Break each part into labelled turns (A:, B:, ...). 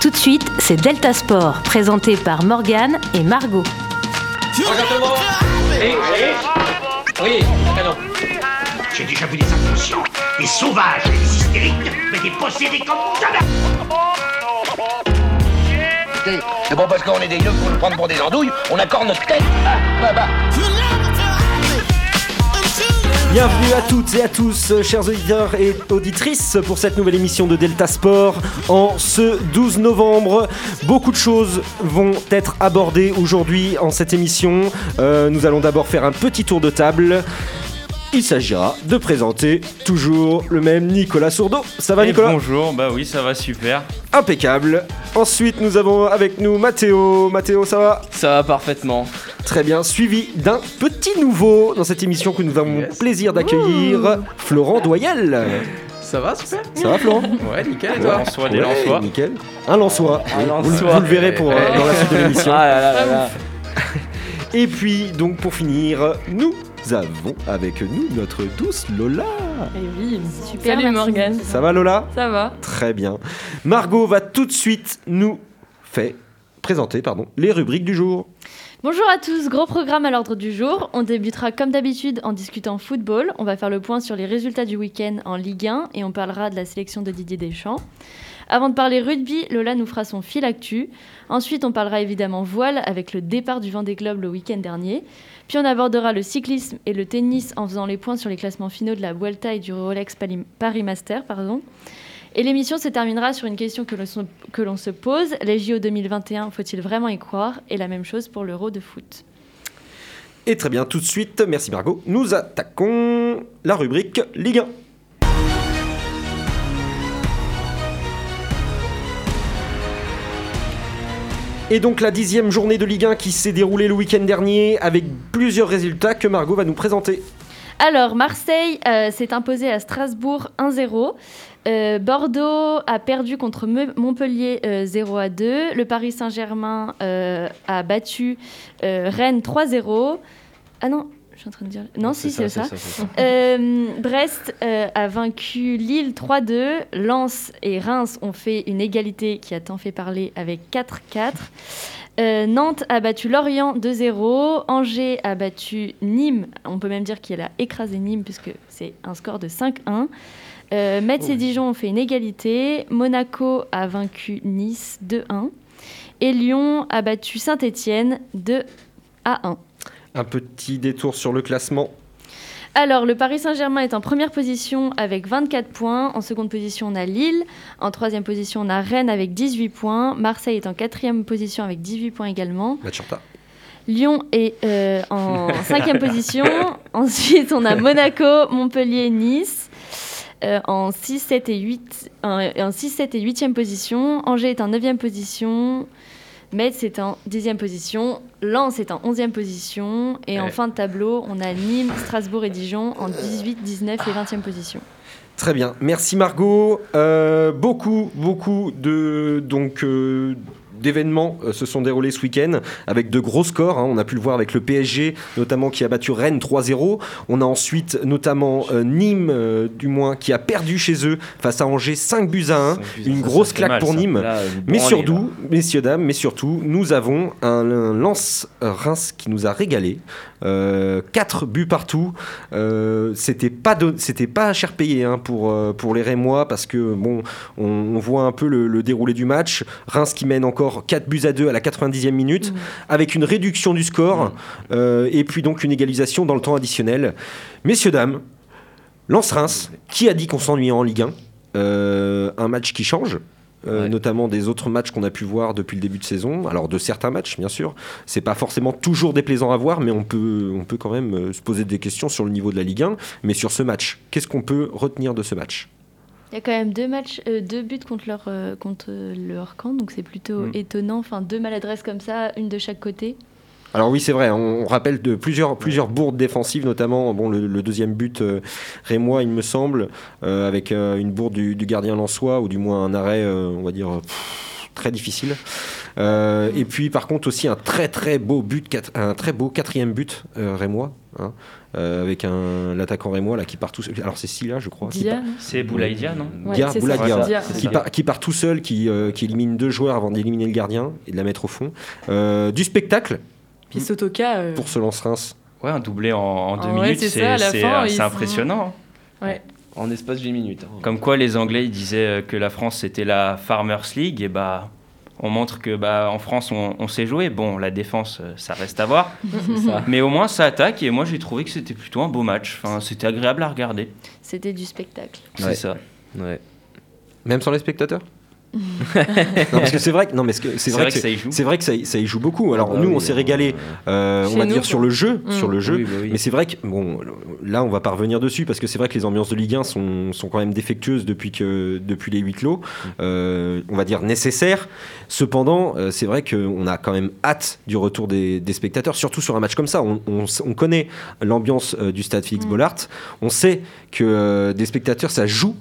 A: Tout de suite, c'est Delta Sport, présenté par Morgane et Margot.
B: Oui, oui, canon.
C: J'ai déjà vu des inconscients, des sauvages, des hystériques, mais des possédés comme jamais
D: C'est bon parce qu'on est des yeux pour nous prendre pour des andouilles, on accorde notre tête. Ah, là-bas.
E: Bienvenue à toutes et à tous, euh, chers auditeurs et auditrices, pour cette nouvelle émission de Delta Sport en ce 12 novembre. Beaucoup de choses vont être abordées aujourd'hui en cette émission. Euh, nous allons d'abord faire un petit tour de table. Il s'agira de présenter toujours le même Nicolas Sourdeau. Ça va
F: Et
E: Nicolas?
F: Bonjour, bah oui, ça va super.
E: Impeccable. Ensuite, nous avons avec nous Mathéo. Mathéo, ça va?
F: Ça va parfaitement.
E: Très bien, suivi d'un petit nouveau dans cette émission que nous avons le plaisir d'accueillir, Florent Doyel.
G: Ça va, super
E: Ça va Florent?
G: Ouais, nickel, et
F: Des
G: toi
F: Lensois, des
E: Ouais. Nickel. Un Lançois.
F: Un
E: Vous, le-
F: Lensois.
E: vous le verrez pour, euh, dans la suite de l'émission.
F: Ah là là là là.
E: Et puis, donc pour finir, nous avons avec nous notre douce Lola.
H: Eh oui,
A: Super,
H: Salut. Morgane.
E: Ça va Lola?
H: Ça va
E: Très bien. Margot va tout de suite nous faire présenter pardon, les rubriques du jour.
H: Bonjour à tous, gros programme à l'ordre du jour. On débutera comme d'habitude en discutant football. On va faire le point sur les résultats du week-end en Ligue 1 et on parlera de la sélection de Didier Deschamps. Avant de parler rugby, Lola nous fera son fil actu. Ensuite, on parlera évidemment voile avec le départ du Vendée Globe le week-end dernier. Puis on abordera le cyclisme et le tennis en faisant les points sur les classements finaux de la Vuelta et du Rolex Paris Master. Pardon. Et l'émission se terminera sur une question que l'on se pose. Les JO 2021, faut-il vraiment y croire? Et la même chose pour l'Euro de foot.
E: Et très bien, tout de suite, merci Margot, nous attaquons la rubrique Ligue 1. Et donc la dixième journée de Ligue 1 qui s'est déroulée le week-end dernier avec plusieurs résultats que Margot va nous présenter.
H: Alors, Marseille euh, s'est imposé à Strasbourg 1-0. Euh, Bordeaux a perdu contre Montpellier euh, 0 à 2. Le Paris Saint-Germain euh, a battu euh, Rennes 3-0. Ah non, je suis en train de dire. Non, si, c'est ça. Euh, Brest euh, a vaincu Lille 3-2. Lens et Reims ont fait une égalité qui a tant fait parler avec 4-4. Euh, Nantes a battu Lorient 2-0. Angers a battu Nîmes. On peut même dire qu'il a écrasé Nîmes puisque c'est un score de 5-1. Euh, Metz et Dijon ont fait une égalité. Monaco a vaincu Nice 2-1. Et Lyon a battu Saint-Étienne 2 à 1.
E: Un petit détour sur le classement.
H: Alors, le Paris Saint-Germain est en première position avec 24 points. En seconde position, on a Lille. En troisième position, on a Rennes avec 18 points. Marseille est en quatrième position avec 18 points également. Lyon est euh, en cinquième position. Ensuite, on a Monaco, Montpellier, Nice. euh, en 6, 7 et 8, en, en 6, 7 et 8e position. Angers est en 9e position. Metz est en 10e position. Lens est en 11e position. Et en fin de tableau, on a Nîmes, Strasbourg et Dijon en 18, 19 et 20e position.
E: Très bien, merci Margot. Euh, beaucoup, beaucoup de donc euh, d'événements euh, se sont déroulés ce week-end avec de gros scores. hein. On a pu le voir avec le PSG, notamment qui a battu Rennes 3-0. On a ensuite notamment euh, Nîmes, euh, du moins, qui a perdu chez eux face à Angers 5 buts à 1. Une grosse claque pour Nîmes. Mais surtout, messieurs, dames, mais surtout, nous avons un, un lance Reims qui nous a régalé. 4 buts partout. Euh, c'était pas don- c'était pas cher payé hein, pour euh, pour les Rémois parce que bon, on, on voit un peu le, le déroulé du match. Reims qui mène encore 4 buts à 2 à la 90e minute avec une réduction du score euh, et puis donc une égalisation dans le temps additionnel. Messieurs dames, Lance Reims, qui a dit qu'on s'ennuyait en Ligue 1 Euh, Un match qui change? Euh,
F: Ouais.
E: notamment des autres matchs qu'on a pu voir depuis le début de saison. Alors de certains matchs, bien sûr, c'est pas forcément toujours déplaisant à voir, mais on peut, on peut quand même euh, se poser des questions sur le niveau de la Ligue 1. Mais sur ce match, qu'est-ce qu'on peut retenir de ce match?
H: Il y a quand même deux matchs, euh, deux buts contre leur, euh, contre leur camp, donc c'est plutôt
E: Mm.
H: étonnant. Enfin, deux maladresses comme ça, une de chaque côté.
E: Alors oui, c'est vrai, on, on rappelle de plusieurs, plusieurs bourdes défensives, notamment bon, le, le deuxième but euh, rémois, il me semble, euh, avec euh, une bourde du, du gardien lensois, ou du moins un arrêt, euh, on va dire, pff, très difficile. Euh, et puis par contre aussi un très très beau but, un très beau quatrième but euh, rémois, hein, euh, avec un l'attaquant rémois là qui part tout seul. Alors c'est Silla je crois.
F: C'est Boulaïdia, non
H: Ouais,
E: Dia,
H: c'est ça,
E: Bouladia,
H: c'est Dia,
E: qui, part, qui part tout seul, qui, euh, qui élimine deux joueurs avant d'éliminer le gardien et de la mettre au fond. Euh, du spectacle
G: Puis Sotoka. euh,
E: pour ce lance-Reims.
F: Ouais, un doublé en, en deux
G: Ah
F: minutes,
G: c'est sont-
F: impressionnant.
G: Ouais.
I: En espace d'une minute. hein.
F: Comme quoi, les Anglais ils disaient euh, que la France c'était la Farmers League, et bah. On montre que bah, en France on, on sait jouer. Bon, la défense euh, ça reste à voir,
I: ça.
F: mais au moins ça attaque. Et moi j'ai trouvé que c'était plutôt un beau match. Enfin, c'était agréable à regarder.
H: C'était du spectacle.
F: C'est
I: Ouais.
F: ça.
I: Ouais.
E: Même sans les spectateurs? Non parce que c'est vrai que non mais c'est vrai,
F: vrai
E: que c'est-
F: ça y joue.
E: c'est vrai que ça, y- ça y joue beaucoup. Alors
I: Ah bah
E: nous
I: oui,
E: on s'est
I: euh,
E: régalé, euh, on
G: Chez
E: va
G: nous,
E: dire sur le jeu,
G: Mm.
E: sur le jeu.
I: Oui, bah oui.
E: Mais c'est vrai que bon, là on va pas revenir dessus parce que c'est vrai que les ambiances de Ligue 1 sont, sont quand même défectueuses depuis que depuis les huis clos. Euh, on va dire nécessaires. Cependant, euh, c'est vrai qu'on a quand même hâte du retour des, des spectateurs, surtout sur un match comme ça. On, on on connaît l'ambiance euh, du stade Félix
G: Mm.
E: Bollard. On sait que euh, des spectateurs ça joue.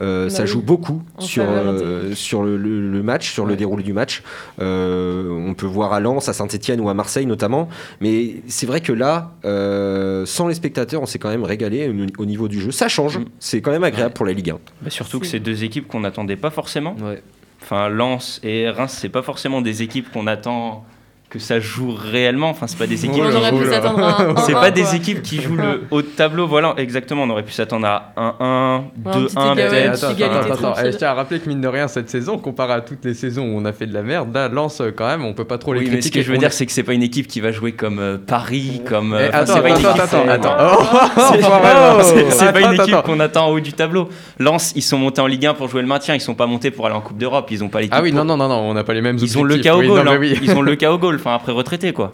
E: Euh,
G: Bah
E: ça joue beaucoup sur, euh, sur le, le- le match, sur le déroulé du match. Euh, on peut voir à Lens, à Saint-Etienne ou à Marseille notamment. Mais c'est vrai que là, euh, sans les spectateurs, on s'est quand même régalé au, au niveau du jeu. Ça change,
F: Mm.
E: c'est quand même agréable
F: Ouais.
E: pour la Ligue 1.
F: Bah, surtout que
G: C'est-
F: c'est deux équipes qu'on n'attendait pas forcément.
I: Ouais.
F: Enfin, Lens et Reims, c'est pas forcément des équipes qu'on attend que ça joue réellement. Enfin, c'est pas des équipes.
G: On
F: qui-
G: aurait pu s'attendre à un.
F: C'est
G: 1-1,
F: pas des équipes qui jouent le haut de tableau. Voilà, exactement. On aurait pu s'attendre à 1-1,
G: Ouais, un
F: 2-1
G: petit égal-
F: peut-être.
J: Eh, je tiens à rappeler que mine de rien, cette saison, comparé à toutes les saisons où on a fait de la merde, là, Lens, quand même, on peut pas trop les
F: Oui, mais ce
J: critiquer.
F: que je veux
J: On
F: dire, c'est que c'est pas une équipe qui va jouer comme euh, Paris, comme.
J: Eh,
F: euh,
J: attends,
F: c'est pas une
J: attends,
F: équipe-
J: attends,
F: c'est- pas- une qu'on attend en haut du tableau. Lens, ils sont montés en Ligue 1 pour jouer le maintien. Ils sont pas montés pour aller en Coupe d'Europe. Ils ont pas l'équipe.
J: Ah oui, non, non, non, non, on n'a pas les mêmes
F: Ils ont le
J: Oui,
F: goal. hein. Ils ont le cas au goal. Enfin, après retraité, quoi.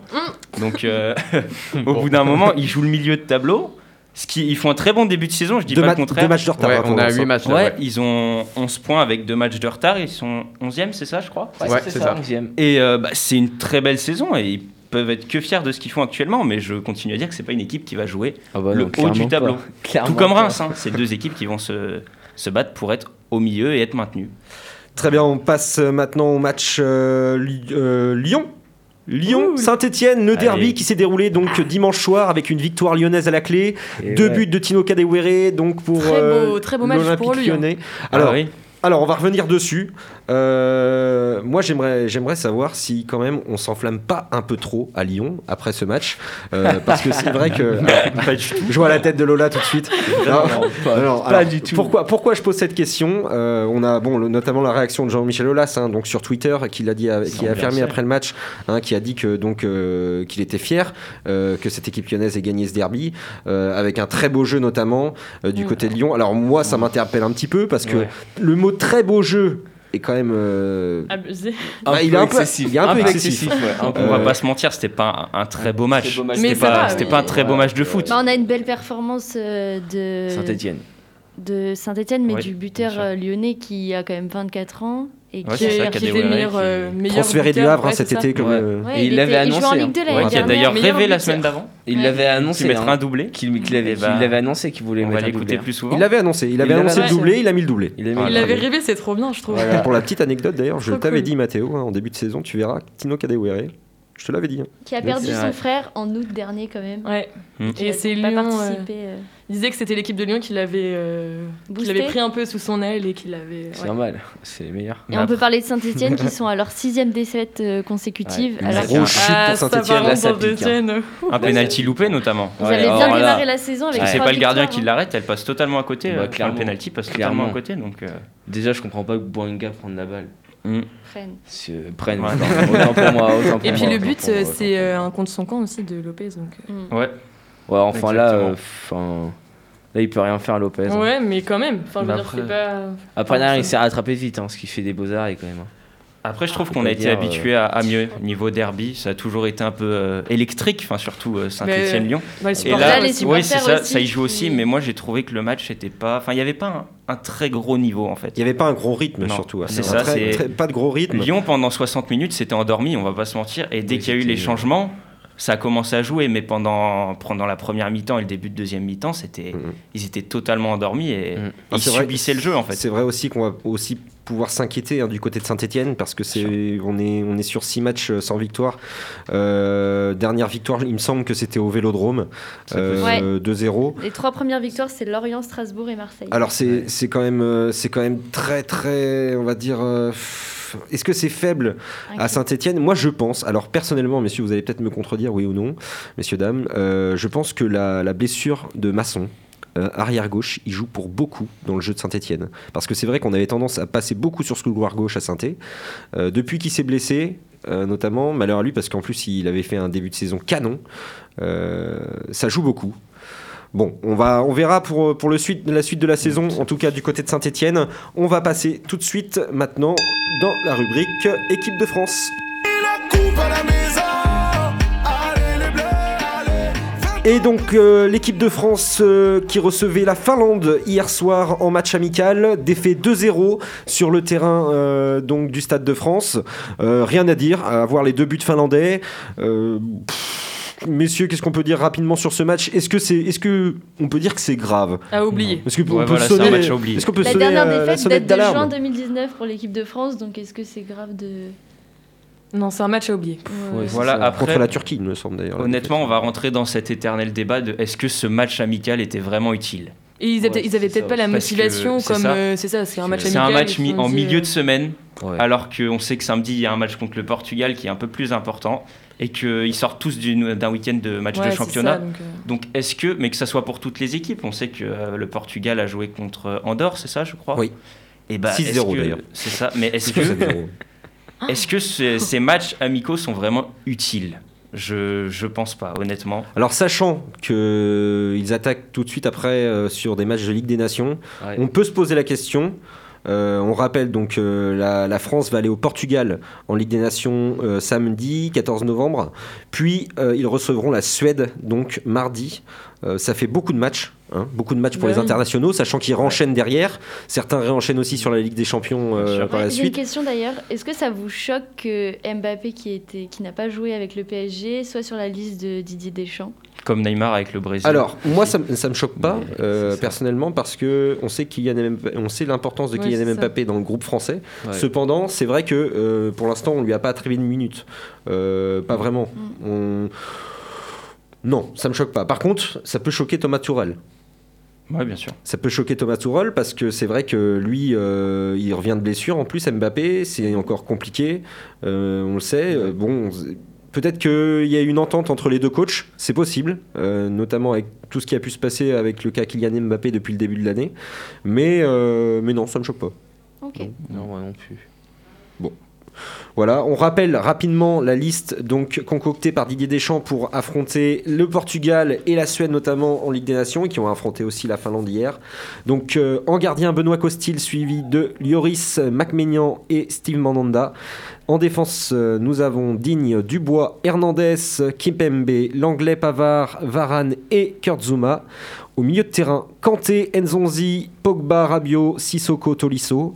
F: Donc, euh, au bout d'un moment, ils jouent le milieu de tableau. Ce qui, ils font un très bon début de saison. Je dis
E: Deux,
F: pas
E: ma-
F: le contraire.
E: deux matchs de retard.
J: Ouais,
E: hein,
J: on a
E: Lens,
J: 8
E: hein.
J: matchs là.
F: Ouais,
J: ouais.
F: ils ont 11 points avec deux matchs de retard. Ils sont 11e, c'est ça, je crois?
J: Ouais, c'est ça.
I: 11e.
F: Et euh, bah, c'est une très belle saison et ils peuvent être que fiers de ce qu'ils font actuellement. Mais je continue à dire que c'est pas une équipe qui va jouer
I: Ah bah
F: le haut du tableau. Tout comme. Reims. hein. C'est deux équipes qui vont se, se battre pour être au milieu et être maintenues.
E: Très bien, on passe maintenant au match euh, Li- euh, Lyon. Lyon, Saint-Etienne, le derby
F: Allez.
E: qui s'est déroulé donc dimanche soir avec une victoire lyonnaise à la clé.
I: Et
E: Deux
I: ouais.
E: buts de Tino Kadewere donc pour
G: Très beau-
E: euh,
G: très beau match
E: l'Olympique
G: pour lui.
E: Lyonnais. Alors,
F: Ah oui.
E: alors on va revenir dessus. Euh, moi j'aimerais j'aimerais savoir si quand même on s'enflamme pas un peu trop à Lyon après ce match Euh, parce que c'est vrai que
F: Pas du tout.
E: je vois la tête de Lola tout de suite. Non,
I: pas-
E: non,
I: pas
E: alors,
I: du tout.
E: Pourquoi, pourquoi je pose cette question Euh, On a bon, le- notamment la réaction de Jean-Michel Aulas, hein, donc sur Twitter, qui l'a dit, qui a affirmé après le match, hein, qui a dit que donc qu'il était fier que cette équipe lyonnaise ait gagné ce derby avec un très beau jeu notamment du côté de Lyon. Alors moi, ça m'interpelle un petit peu parce que
I: Ouais.
E: le mot très beau jeu est quand même. euh,
G: Abusé.
I: Un
E: Bah, il
I: peu
E: est un peu-
I: excessif.
E: il est un peu excessif.
I: ouais, un peu.
F: On va
E: Euh,
F: pas se mentir, c'était pas un, un très beau match. C'était pas,
G: va,
F: pas un très beau match de foot.
H: Bah, on a une belle performance euh, de
I: Saint-Etienne.
H: de Saint-Etienne, mais
F: Oui,
H: du buteur lyonnais qui a quand même 24 ans et
F: Ouais,
H: qui,
G: meilleur,
F: qui-
G: euh, meilleur
E: transféré du Havre hein,
G: ouais,
E: cet été. Comme,
I: Ouais.
E: euh,
H: Ouais,
I: Et il l'avait annoncé,
H: Ligue 2
I: hein.
F: qui a d'ailleurs rêvé la semaine d'avant.
I: Il l'avait annoncé.
F: mettrait
I: hein,
F: un doublé.
I: qu'il qu'il avait, qu'il annoncé qu'il voulait
F: On
I: mettre un
F: l'écouter
I: doublé.
F: plus souvent.
E: Il l'avait annoncé, il avait
I: l'avait
E: annoncé le doublé, il a mis le doublé.
I: Il a mis
F: Voilà.
G: Il
I: le
G: avait
I: doublé.
G: rêvé, c'est trop bien, je trouve.
E: Pour la petite anecdote d'ailleurs, je t'avais dit Mathéo hein, en début de saison, tu verras Tino Kadewere. Je te l'avais dit. hein.
H: Qui a perdu son frère en août dernier quand même.
G: Ouais.
H: Qui
G: Et
H: a
G: c'est
H: pas
G: Il disait que c'était l'équipe de Lyon qui l'avait euh, qui
H: Boosté.
G: l'avait pris un peu sous son aile et qui l'avait.
I: C'est
G: ouais.
I: normal, c'est les meilleurs.
H: Et on peut parler de Saint-Etienne qui sont à leur sixième défaite euh, consécutive.
I: Ouais,
H: alors
E: grosse chute
G: Ah,
E: pour
G: ça
E: Saint-Etienne.
G: va
I: Là, ça
G: rendre
I: pique, hein.
G: Saint-Etienne.
F: Un penalty loupé notamment.
H: ils
I: Ouais,
H: avaient bien démarré la saison avec
I: Ouais.
F: C'est pas le gardien qui
H: hein.
F: l'arrête, elle passe totalement à côté.
I: Bah,
F: euh,
I: clairement.
F: le penalty passe
I: Clairement.
F: totalement à côté. Donc, euh,
I: Déjà, je comprends pas que Boinga prenne la balle.
F: mm.
H: Rennes.
I: C'est- Prenne,
F: Ouais.
I: autant, pour moi. Autant pour
G: Et puis
I: moi,
G: le but, c'est un contre son camp aussi de Lopez. Donc.
F: ouais.
I: Ouais, enfin là, euh, enfin, là, il peut rien faire, Lopez. hein.
G: Ouais, mais quand même. Enfin, je veux dire,
F: après-
G: c'est pas.
I: Après,
G: Enfin,
I: derrière, il s'est rattrapé vite, hein, ce qui fait des beaux-arts quand même. hein.
F: Après, je trouve
I: Faut
F: qu'on a été
I: dire,
F: habitué à, à mieux. Niveau derby, ça a toujours été un peu euh, électrique, enfin surtout euh, Saint-Etienne-Lyon.
G: Bah,
F: Et là,
H: les
F: oui, c'est
H: supporters
F: ça,
H: aussi
F: ça y joue aussi, mais moi j'ai trouvé que le match était pas. Enfin, il n'y avait pas un, un très gros niveau en fait.
E: Il n'y avait pas un gros rythme
F: Non,
E: surtout. hein.
F: c'est ça,
E: très-
F: c'est-
E: très- pas de gros rythme.
F: Lyon, pendant 60 minutes, c'était endormi, on va pas se mentir. Et dès
I: Oui,
F: qu'il y a eu les changements, ça a commencé à jouer, mais pendant, pendant la première mi-temps et le début de deuxième mi-temps, c'était,
E: Mhm.
F: ils étaient totalement endormis et
I: Mhm.
E: Ah,
F: ils subissaient le jeu en fait.
E: C'est vrai aussi qu'on va aussi pouvoir s'inquiéter hein, du côté de Saint-Etienne parce que c'est on est on est sur six matchs euh, sans victoire. Euh, dernière victoire, il me semble que c'était au Vélodrome, euh, 2-0.
H: Les trois premières victoires, c'est Lorient, Strasbourg et Marseille.
E: Alors c'est c'est quand même euh, c'est quand même très très on va dire euh, est-ce que c'est faible à. Saint-Etienne Moi je pense, alors personnellement messieurs vous allez peut-être me contredire oui ou non messieurs dames, euh, je pense que la, la blessure de Masson euh, arrière gauche, il joue pour beaucoup dans le jeu de Saint-Etienne. Parce que c'est vrai qu'on avait tendance à passer beaucoup sur ce couloir gauche à saint Euh, depuis qu'il s'est blessé, euh, notamment, malheur à lui, parce qu'en plus il avait fait un début de saison canon, ça joue beaucoup. Bon, on, va, on verra pour, pour le suite, la suite de la saison, en tout cas du côté de Saint-Etienne. On va passer tout de suite maintenant dans la rubrique Équipe de France. Et donc euh, l'équipe de France euh, qui recevait la Finlande hier soir en match amical, défait 2-0 sur le terrain euh, donc du Stade de France. Euh, rien à dire, à voir les deux buts finlandais. Pff, messieurs, qu'est-ce qu'on peut dire rapidement sur ce match? Est-ce que c'est, est-ce que on peut dire que c'est grave?
G: À oublier.
E: Est-ce que
F: Ouais,
E: peut
F: voilà, c'est un
E: sonner,
F: match à oublier.
E: est-ce qu'on peut
H: La
E: sonner
H: dernière
E: euh,
H: défaite date de juin
E: d'alarme
H: 2019 pour l'équipe de France, donc est-ce que c'est grave de.
G: Non, c'est un match à oublier.
H: Ouais.
F: Voilà, après,
E: Contre la Turquie, il me semble d'ailleurs.
F: honnêtement, on va rentrer dans cet éternel débat de est-ce que ce match amical était vraiment utile?
G: Et ils,
I: Ouais,
G: ils avaient
I: c'est
G: peut-être pas la motivation
F: c'est
G: comme.
F: ça.
G: euh, C'est ça, c'est un match
F: C'est
G: amical.
F: un match en milieu
G: euh,
F: de semaine,
I: Ouais.
F: alors qu'on sait que samedi, il y a un match contre le Portugal qui est un peu plus important et qu'ils sortent tous d'un week-end de match
G: ouais,
F: de championnat.
G: ça, donc, euh,
F: Donc, est-ce que, mais que ça soit pour toutes les équipes, on sait que euh, le Portugal a joué contre Andorre, c'est ça, je crois?
E: Oui.
F: Et bah,
E: 6-0
F: est-ce que-
E: d'ailleurs.
F: C'est ça, mais est-ce que,
E: 7-0.
F: est-ce que ce- ces matchs amicaux sont vraiment utiles? Je, je pense pas, honnêtement.
E: Alors sachant qu'ils attaquent tout de suite après euh, sur des matchs de Ligue des Nations,
I: Ouais.
E: on peut se poser la question. Euh, on rappelle donc euh, la, France va aller au Portugal en Ligue des Nations euh, samedi 14 novembre, puis ils recevront la Suède donc mardi. Ça fait beaucoup de matchs, hein, beaucoup de matchs pour
G: Bah
E: les internationaux, sachant qu'ils renchaînent derrière. Certains réenchaînent aussi sur la Ligue des Champions euh, par
H: Ouais,
E: la
H: J'ai une
E: suite.
H: question d'ailleurs. Est-ce que ça vous choque que Mbappé, qui, était, qui n'a pas joué avec le PSG, soit sur la liste de Didier Deschamps?
F: Comme Neymar avec le Brésil.
E: Alors, moi, ça, me- ça me choque pas,
I: Mais
E: euh, personnellement, parce que on sait Kylian Mbappé- on sait l'importance de
G: Ouais,
E: Kylian
G: ça.
E: Mbappé dans le groupe français.
I: Ouais.
E: Cependant, c'est vrai que euh, pour l'instant, on lui a pas attribué une minute, Euh, pas vraiment. On- Non, ça me choque pas. Par contre, ça peut choquer Thomas Tourelle.
F: Ouais, bien sûr.
E: Ça peut choquer Thomas Tuchel parce que c'est vrai que lui, euh, il revient de blessure. En plus, Mbappé, c'est encore compliqué. Euh, on le sait. Bon, peut-être qu'il y a une entente entre les deux coachs. C'est possible, euh, notamment avec tout ce qui a pu se passer avec le cas Kylian Mbappé depuis le début de l'année. Mais, euh, mais non, ça me choque pas.
H: Ok.
I: Non, moi non plus.
E: Voilà, on rappelle rapidement la liste donc concoctée par Didier Deschamps pour affronter le Portugal et la Suède notamment en Ligue des Nations et qui ont affronté aussi la Finlande hier. Donc euh, en gardien Benoît Costil suivi de Lloris Macménian et Steve Mandanda. En défense, euh, nous avons Digne, Dubois, Hernandez, Kimpembe, Langlais, Pavard, Varane et Kurtzuma. Au milieu de terrain, Kanté, Nzonzi, Pogba, Rabiot, Sissoko, Tolisso.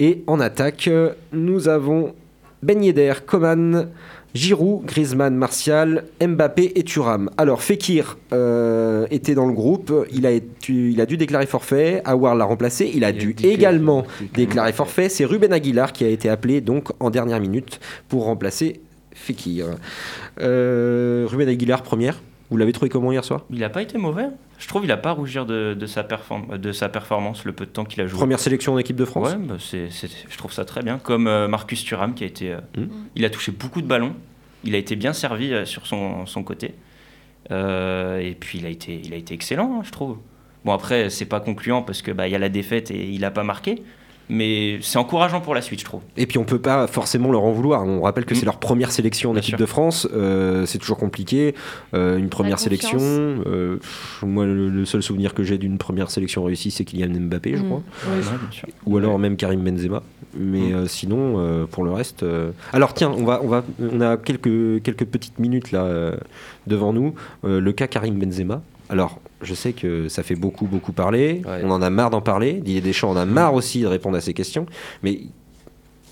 E: Et en attaque, euh, nous avons Ben Yedder, Coman, Giroud, Griezmann, Martial, Mbappé et Thuram. Alors Fekir euh, était dans le groupe, il a, été- il a dû déclarer forfait, Awar l'a remplacé, il a
I: Il
E: dû également
I: que-
E: déclarer forfait. C'est Ruben Aguilar qui a été appelé donc en dernière minute pour remplacer Fekir. Euh, Ruben Aguilar première, vous l'avez trouvé comment hier soir?
F: Il n'a pas été mauvais. Je trouve qu'il n'a pas à rougir de, de sa perform- de sa performance le peu de temps qu'il a joué.
E: Première sélection en équipe de France
F: Ouais, bah, je trouve ça très bien. Comme euh, Marcus Thuram qui a été, euh,
E: Mm.
F: il a touché beaucoup de ballons. Il a été bien servi euh, sur son, son côté. Et puis il a été, il a été excellent, hein, je trouve. Bon après c'est pas concluant parce que bah y a la défaite et il a pas marqué. Mais c'est encourageant pour la suite, je trouve.
E: Et puis on peut pas forcément leur en vouloir. On rappelle que
F: Mm.
E: c'est leur première sélection en
F: Bien
E: équipe
F: sûr.
E: de France. Euh, c'est toujours compliqué. Euh, une première sélection. euh, moi, le, le seul souvenir que j'ai d'une première sélection réussie, c'est Kylian Mbappé, je
G: Mm.
E: crois.
G: Ouais,
F: Ouais, bien sûr.
E: Ou alors même Karim Benzema. Mais
F: Mm.
E: euh, sinon, euh, pour le reste. euh, Alors tiens, on va, on va, on a quelques quelques petites minutes là euh, devant nous. Euh, le cas Karim Benzema. Alors, je sais que ça fait beaucoup, beaucoup parler.
I: Ouais.
E: On en a marre d'en parler. Didier Deschamps en a marre aussi de répondre à ces questions. Mais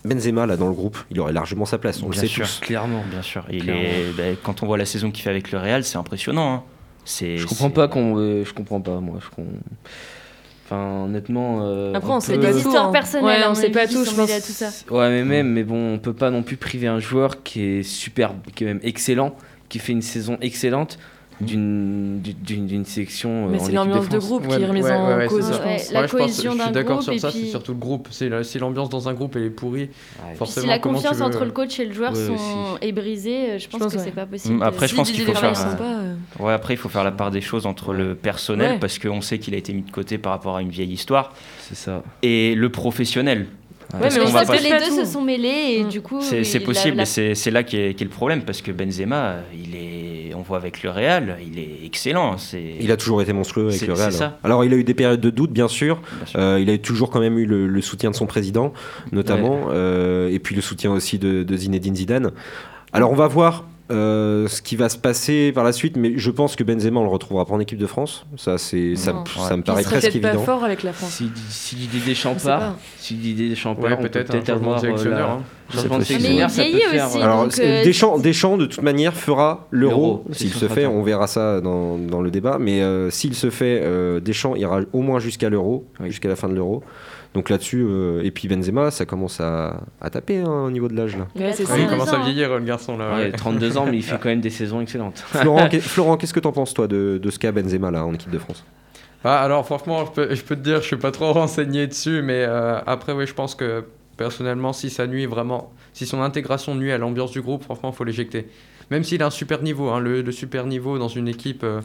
E: Benzema là dans le groupe, il aurait largement sa place, on
F: bien
E: le sait
F: sûr,
E: tous.
F: Clairement, bien sûr. Il
I: Clairement.
F: est, bah, quand on voit la saison qu'il fait avec le Real, c'est impressionnant. hein. C'est,
I: Je comprends
F: c'est-
I: pas qu'on. euh, je comprends pas, moi. Je com- Enfin, honnêtement. euh,
G: Après, on sait
H: des
G: tout,
H: histoires
G: hein.
H: personnelles,
G: Ouais, on
H: mon
G: sait pas tout, je pense.
H: tout ça.
I: Ouais, mais même, mais bon, on peut pas non plus priver un joueur qui est super, qui est même excellent, qui fait une saison excellente d'une d'une- d'une d'une sélection. euh,
G: Mais c'est l'ambiance de groupe qui est remise
J: ouais,
G: en
J: ouais, ouais,
G: cause, je pense.
H: La
J: Ouais, je suis d'accord
H: groupe
J: sur ça,
H: puis-
J: c'est surtout le groupe. C'est la- si l'ambiance dans un groupe elle est pourrie, forcément.
H: si la confiance
J: veux-
H: entre le coach et le joueur
I: Ouais,
H: sont
I: aussi.
H: est brisée, euh, je pense, que
G: ouais.
H: c'est pas possible.
F: Mm, après, je pense qu'il faut faire.
G: euh,
F: Ouais, après, il faut faire la part des choses entre le personnel, parce qu'on sait qu'il a été mis de côté par rapport à une vieille histoire,
I: C'est ça.
F: et le professionnel.
G: Ouais,
F: Parce
G: mais on
F: va
H: que les deux
G: tout.
H: se sont mêlés et
G: Mm.
H: du coup.
F: C'est possible,
H: la-
F: et c'est là qu'est qu'est le problème, parce que Benzema, il est, on voit avec le Real, il est excellent.
E: Il a toujours été monstrueux avec le Real.
F: ça.
E: Alors il a eu des périodes de doute bien sûr,
F: Bien sûr.
E: Euh, il a toujours quand même eu le, le soutien de son président notamment, euh, et puis le soutien aussi de, de Zinedine Zidane. Alors on va voir euh, ce qui va se passer par la suite, mais je pense que Benzema on le retrouvera pas en équipe de France. Ça c'est ça, me paraît presque
G: pas
E: évident.
G: fort avec la France.
I: Si, si Didier Deschamps
G: On sait
I: part,
G: pas.
I: si Didier Deschamps part,
J: Ouais,
I: on peut
J: peut-être
I: euh, la-
J: hein.
I: sélectionneur, ça peut faire.
H: aussi,
I: euh,
E: Alors
H: euh,
E: Deschamps, Deschamps de toute manière fera l'euro
I: L'Euro,
E: s'il se fait. On verra ça dans, dans le débat, mais euh, s'il se fait, euh, Deschamps ira au moins jusqu'à l'euro,
I: Oui.
E: jusqu'à la fin de l'euro. Donc là-dessus, euh, et puis Benzema, ça commence à, à taper hein, au niveau de l'âge là.
H: Il a
G: Ouais, c'est
J: Ouais,
G: ça.
J: il
H: 32
J: commence à
H: hein.
J: vieillir le garçon là.
I: Ouais,
J: ouais.
I: 32 ans, mais il fait quand même des saisons excellentes.
E: Florent, qu'est- Florent, qu'est-ce que t'en penses toi de, de ce qu'a Benzema là en équipe de France?
J: Ah, alors franchement, je peux, je peux te dire, je suis pas trop renseigné dessus, mais euh, après, oui, je pense que personnellement, si ça nuit vraiment, si son intégration nuit à l'ambiance du groupe, franchement, faut l'éjecter. Même s'il a un super niveau, hein, le, le super niveau dans une équipe, euh,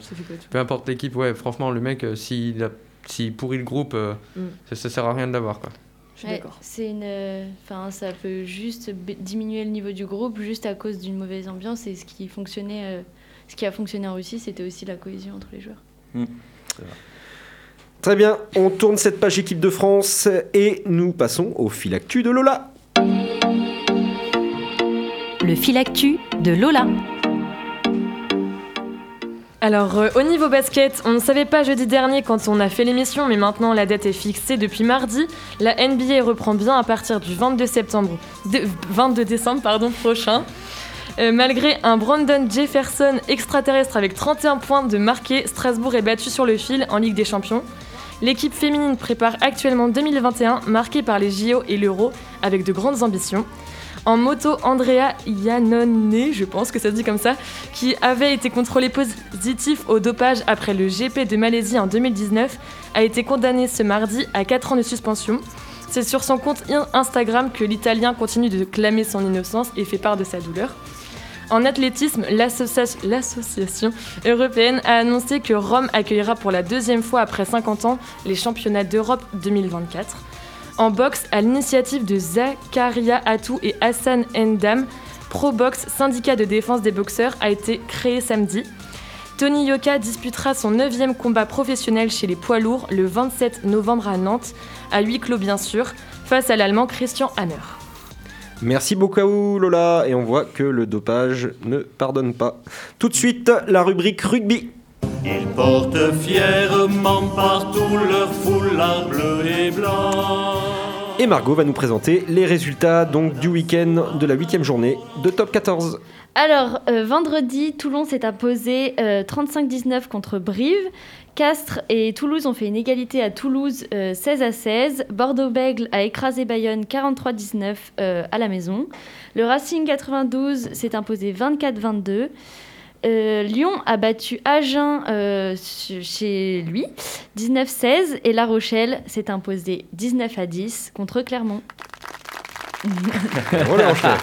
J: peu importe l'équipe, ouais, franchement, le mec, euh, s'il a- s'il pourrit le groupe, euh,
G: Mm.
J: ça, ça sert à rien de l'avoir, quoi.
G: Je suis
H: Ouais,
G: d'accord.
H: c'est une, euh, enfin, ça peut juste b- diminuer le niveau du groupe juste à cause d'une mauvaise ambiance et ce qui fonctionnait, euh, ce qui a fonctionné en Russie, c'était aussi la cohésion entre les joueurs.
E: Très bien, on tourne cette page équipe de France et nous passons au fil actu de Lola.
A: Le fil actu de Lola.
G: Alors, euh, au niveau basket, on ne savait pas jeudi dernier quand on a fait l'émission, mais maintenant la date est fixée depuis mardi. La NBA reprend bien à partir du 22 septembre, de- 22 décembre pardon, prochain. Euh, malgré un Brandon Jefferson extraterrestre avec 31 points de marqué, Strasbourg est battu sur le fil en Ligue des Champions. L'équipe féminine prépare actuellement 2021, marquée par les JO et l'Euro, avec de grandes ambitions. En moto, Andrea Iannone, je pense que ça dit comme ça, qui avait été contrôlé positif au dopage après le GP de Malaisie en 2019, a été condamné ce mardi à 4 ans de suspension. C'est sur son compte in- Instagram que l'Italien continue de clamer son innocence et fait part de sa douleur. En athlétisme, l'associa- l'association européenne a annoncé que Rome accueillera pour la deuxième fois après 50 ans les championnats d'Europe 2024. En boxe, à l'initiative de Zakaria Atou et Hassan Endam, ProBox, syndicat de défense des boxeurs, a été créé samedi. Tony Yoka disputera son 9 combat professionnel chez les poids lourds le 27 novembre à Nantes, à huis clos bien sûr, face à l'Allemand Christian Hammer.
E: Merci beaucoup Lola et on voit que le dopage ne pardonne pas. Tout de suite, la rubrique rugby.
K: Ils portent fièrement partout leur foulard bleu et blanc.
E: Et Margot va nous présenter les résultats donc du week-end de la huitième journée de Top 14.
H: Alors, euh, vendredi, Toulon s'est imposé euh, 35-19 contre Brive. Castres et Toulouse ont fait une égalité à Toulouse euh, 16 à 16. Bordeaux-Bègle a écrasé Bayonne 43-19 euh, à la maison. Le Racing 92 s'est imposé 24-22. Euh, Lyon a battu Agen euh, chez lui 19-16 et La Rochelle s'est imposé 19 à 10 contre Clermont.
E: Bravo les Rochelais.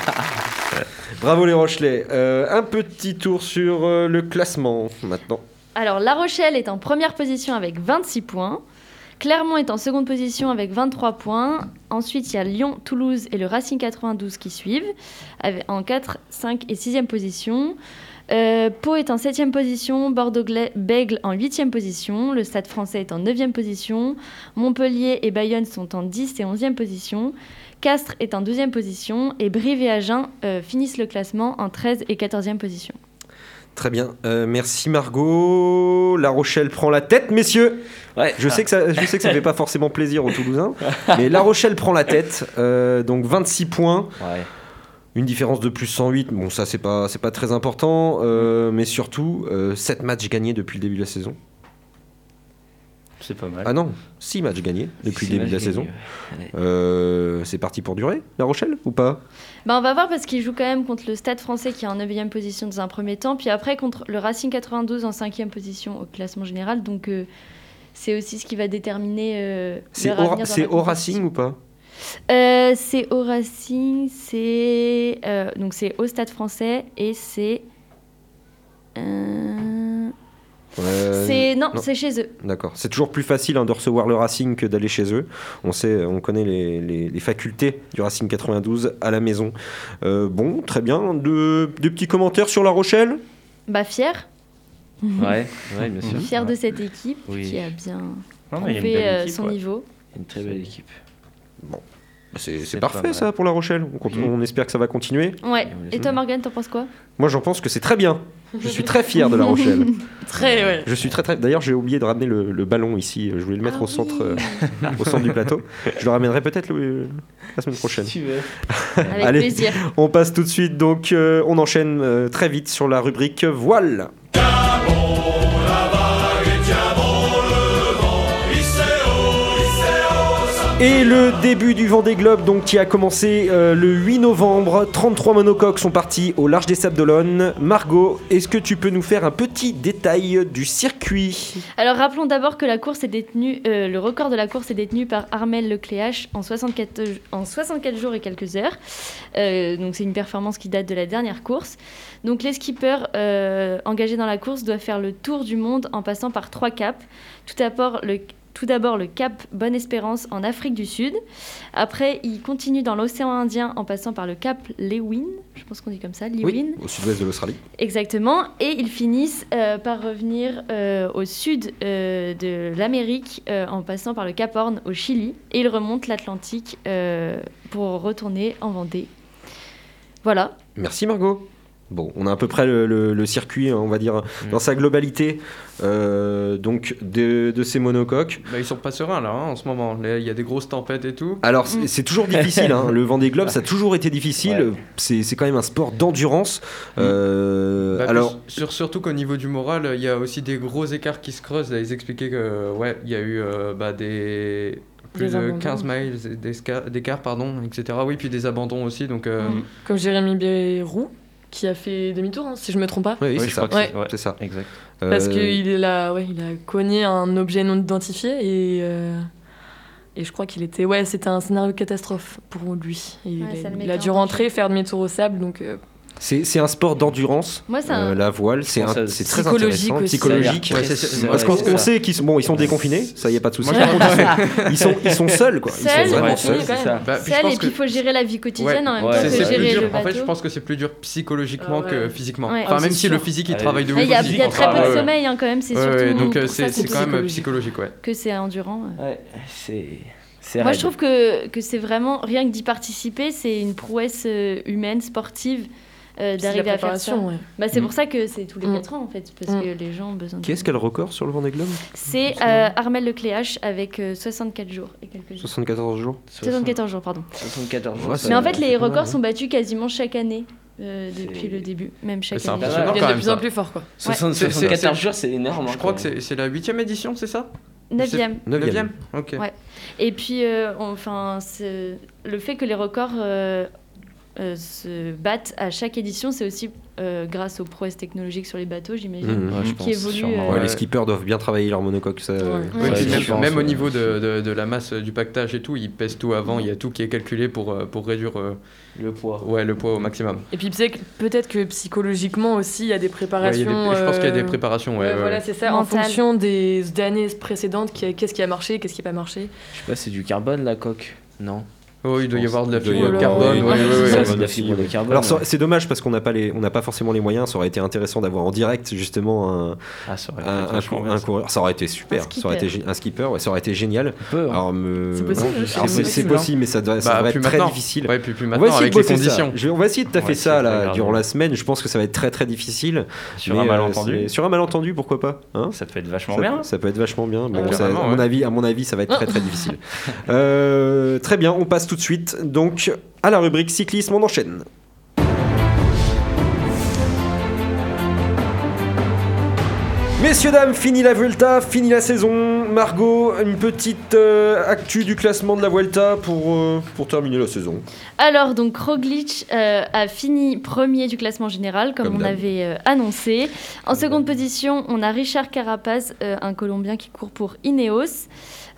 E: Bravo les Rochelais. Euh, un petit tour sur le classement maintenant.
H: Alors, La Rochelle est en première position avec 26 points. Clermont est en seconde position avec 23 points. Ensuite, il y a Lyon, Toulouse et le Racing 92 qui suivent en 4, 5 et 6e position. Euh, Pau est en 7e position, Bordeaux-Bègle en 8e position, le Stade français est en 9e position, Montpellier et Bayonne sont en 10 et 11e position, Castres est en 12e position et Brive et Agen euh, finissent le classement en 13 et 14e position.
E: Très bien. Euh, merci Margot. La Rochelle prend la tête, messieurs.
I: Ouais.
E: Je sais que ça, je sais que ça fait pas forcément plaisir aux Toulousains, mais La Rochelle prend la tête. Euh, donc 26 points.
I: Ouais.
E: Une différence de plus 108, bon ça c'est pas, c'est pas très important, euh, mais surtout 7 matchs gagnés depuis le début de la saison.
F: C'est pas mal.
E: Ah non, 6 matchs gagnés depuis le début de la saison. Euh, c'est parti pour durer, La Rochelle, ou pas?
H: Bah, on va voir parce qu'il joue quand même contre le Stade français qui est en 9 position dans un premier temps, puis après contre le Racing 92 en 5 position au classement général. Donc euh, c'est aussi ce qui va déterminer euh,
E: C'est
H: leur
E: au,
H: avenir dans
E: c'est
H: la
E: au. Racing ou pas?
H: Euh, C'est au Racing, c'est euh, donc c'est au Stade français et c'est euh, c'est non, c'est chez eux.
E: D'accord. C'est toujours plus facile hein, de recevoir le Racing que d'aller chez eux. On sait, on connaît les, les- les facultés du Racing 92 à la maison. Euh, bon, très bien. De, des petits commentaires sur La Rochelle?
H: Bah fier,
I: Ouais, ouais, bien sûr.
H: fier de cette équipe
I: Oui.
H: qui a bien
F: Non, équipe,
H: son
F: ouais.
H: niveau.
I: Une très belle équipe.
E: C'est c'est
I: C'est
E: parfait ça pour La Rochelle. On, espère que ça va continuer.
H: Ouais. Et toi
I: aime.
H: Morgane, t'en penses quoi?
E: Moi, j'en pense que c'est très bien. Je suis très fier de La Rochelle.
G: Très, ouais.
E: Je suis très très. D'ailleurs, j'ai oublié de ramener le, le ballon ici. Je voulais le mettre
H: Ah
E: au centre, euh, au centre du plateau. Je le ramènerai peut-être la semaine prochaine.
I: tu veux.
H: Avec
E: Allez.
H: plaisir.
E: On passe tout de suite, donc euh, on enchaîne euh, très vite sur la rubrique voile. Et le début du Vendée Globe, donc, qui a commencé euh, le 8 novembre. 33 monocoques sont partis au large des Sables d'Olonne. Margot, est-ce que tu peux nous faire un petit détail du circuit?
H: Alors rappelons d'abord que la course est détenue, euh, le record de la course est détenu par Armel Lecléache en 64, euh, en 64 jours et quelques heures. Euh, donc c'est une performance qui date de la dernière course. Donc les skippers engagés dans la course doivent faire le tour du monde en passant par trois caps. Tout d'abord le tout d'abord le cap Bonne Espérance en Afrique du Sud. Après, ils continuent dans l'océan Indien en passant par le cap Lewin. Je pense qu'on dit comme ça, Lewin.
E: Oui, au sud-ouest de l'Australie.
H: Exactement. Et ils finissent euh, par revenir euh, au sud euh, de l'Amérique en passant par le Cap Horn au Chili. Et ils remontent l'Atlantique pour retourner en Vendée. Voilà.
E: Merci Margot. Bon, on a à peu près le, le- le circuit, hein, on va dire, dans sa globalité, euh, donc de, de ces monocoques.
J: Bah, ils sont pas sereins là hein, en ce moment. Là, Il y a des grosses tempêtes et tout.
E: Alors, c'est c'est toujours difficile, hein. le Vendée Globe, ça a toujours été difficile.
I: Ouais.
E: C'est quand même un sport d'endurance. Euh,
J: Bah,
E: alors,
J: sur- surtout qu'au niveau du moral, il y a aussi des gros écarts qui se creusent. Là, ils expliquaient que ouais, il y a eu euh, bah, des plus
G: Des
J: de
G: abandons.
J: 15 miles d'écart, pardon, etc. Oui, puis des abandons aussi. Donc euh,
G: Mm. Comme Jérémy Bérou, qui a fait demi-tour, hein, si je me trompe pas.
E: oui,
F: Oui,
E: c'est ça.
G: Ouais.
F: c'est
E: ça.
F: Exact.
G: Parce
E: Euh,
G: qu'il est là, ouais, il a cogné un objet non identifié et, euh, et je crois qu'il était, ouais, c'était un scénario catastrophe pour lui. Et
H: Ouais,
G: il, a- il a dû rentrer, faire demi-tour au sable, donc euh,
E: c'est un sport d'endurance.
H: Moi, c'est
E: euh,
H: un-
E: la voile, c'est un- très
G: psychologique
E: intéressant,
G: aussi.
E: psychologique.
J: Ouais,
E: Parce qu'on sait qu'ils sont, bon, ils sont déconfinés, ça y a pas de souci. Ils sont, ils sont seuls, quoi. Ils
H: Seuls,
E: sont vraiment
H: ouais,
E: seuls.
G: quand même.
I: ça.
J: bah, puis je
H: seul
J: pense
H: et puis il
J: que-
H: faut gérer la vie quotidienne
J: Ouais.
H: en même
I: Ouais,
H: temps que gérer
J: dur.
H: le
J: En fait, je pense que c'est plus dur psychologiquement
H: Ouais.
J: que physiquement.
H: Ouais.
J: Enfin,
G: Ah,
J: même si le physique il travaille de ouf
H: Il y a,
J: aussi.
H: il y a très peu de sommeil hein, quand même, c'est surtout
J: donc euh,
H: ça,
J: c'est quand même
G: psychologique.
J: psychologique, ouais.
H: que c'est endurant. ouais.
I: C'est.
H: Moi, je trouve que, que c'est vraiment, rien que d'y participer, c'est une prouesse euh, humaine, sportive, euh,
G: c'est de
H: d'arriver à faire ça.
G: ouais.
H: Bah, c'est
E: Mm.
H: pour ça que c'est tous les
G: Mm.
H: 4 ans, en fait, parce
G: Mm.
H: que les gens ont besoin de
E: Qui est-ce qui a le record sur le Vendée Globe?
H: C'est euh, Armel Lecléache avec euh, 64 jours et quelques jours.
E: 74 jours
H: 74 jours, pardon.
I: 74 jours.
E: Ouais,
H: Mais en fait, les records
E: hein.
H: sont battus quasiment chaque année euh, depuis
I: C'est-
H: le début, même chaque
J: c'est
H: année.
J: impressionnant.
G: Ils
J: quand
G: viennent de
J: même,
G: plus en plus fort, quoi.
I: 60
J: C'est- c'est-
I: 74
J: c'est-
I: jours, c'est énorme.
J: Je
I: hein,
J: crois que c'est c'est la huitième édition, c'est ça?
H: Neuvième.
E: Neuvième.
J: Neuvième Ok.
H: Ouais. Et puis, euh, enfin, c'est- le fait que les records euh, se battent à chaque édition, c'est aussi euh, grâce aux prouesses technologiques sur les bateaux, j'imagine.
F: Ouais, je
H: Qui
F: pense,
H: évolue,
F: sûrement,
H: euh,
E: Ouais. Les skippers doivent bien travailler leur monocoque. Ça,
G: Ouais.
J: Oui, même,
I: pense,
J: même au niveau de, de- de la masse du pactage et tout, ils pèsent tout avant, il y a tout qui est calculé pour, pour réduire euh,
I: Le poids.
J: ouais, le poids au maximum.
G: Et puis peut-être que- psychologiquement aussi, il y a des préparations.
J: a des- je pense qu'il y a des préparations. Ouais,
G: ouais,
J: ouais,
G: voilà, c'est ça. En fonction des années précédentes, qu'est-ce qui a marché, qu'est-ce qui n'a pas marché.
I: Je sais pas, c'est du carbone la coque Non?
J: Oh, il doit y avoir de la fibre de carbone. ouais, ouais,
E: c'est
J: ouais,
I: fibre de carbone,
E: Alors dommage parce qu'on n'a pas les, on n'a pas forcément les moyens. Ça aurait été intéressant d'avoir en direct justement un,
F: Ah, ça aurait
E: un, coureur. Ça aurait été super.
H: Un
E: Ça aurait été un skipper. Ouais, ça aurait été génial.
I: peut, hein.
E: Alors, me-
G: C'est possible, possible,
E: mais ça devrait, ça
J: Bah,
E: devrait être très difficile.
J: Ouais, puis plus
E: On va
J: avec les conditions.
E: Je on va essayer de taffer ça là, durant la semaine. Je pense que ça va être très très difficile.
F: Sur un
E: euh,
F: malentendu.
E: Sur un malentendu, pourquoi pas hein
F: Ça peut être vachement bien.
E: ça peut être vachement bien. Bon, à, mon avis, à mon avis, ça va être très très difficile. Euh, très bien, on passe tout de suite donc à la rubrique cyclisme. On enchaîne. Messieurs, dames, fini la Vuelta, fini la saison. Margot, une petite euh, actu du classement de la Vuelta pour, euh, pour terminer la saison.
H: Alors, donc Roglic euh, a fini premier du classement général, comme,
E: Comme
H: on avait annoncé. En seconde position, on a Richard Carapaz, un Colombien qui court pour Ineos.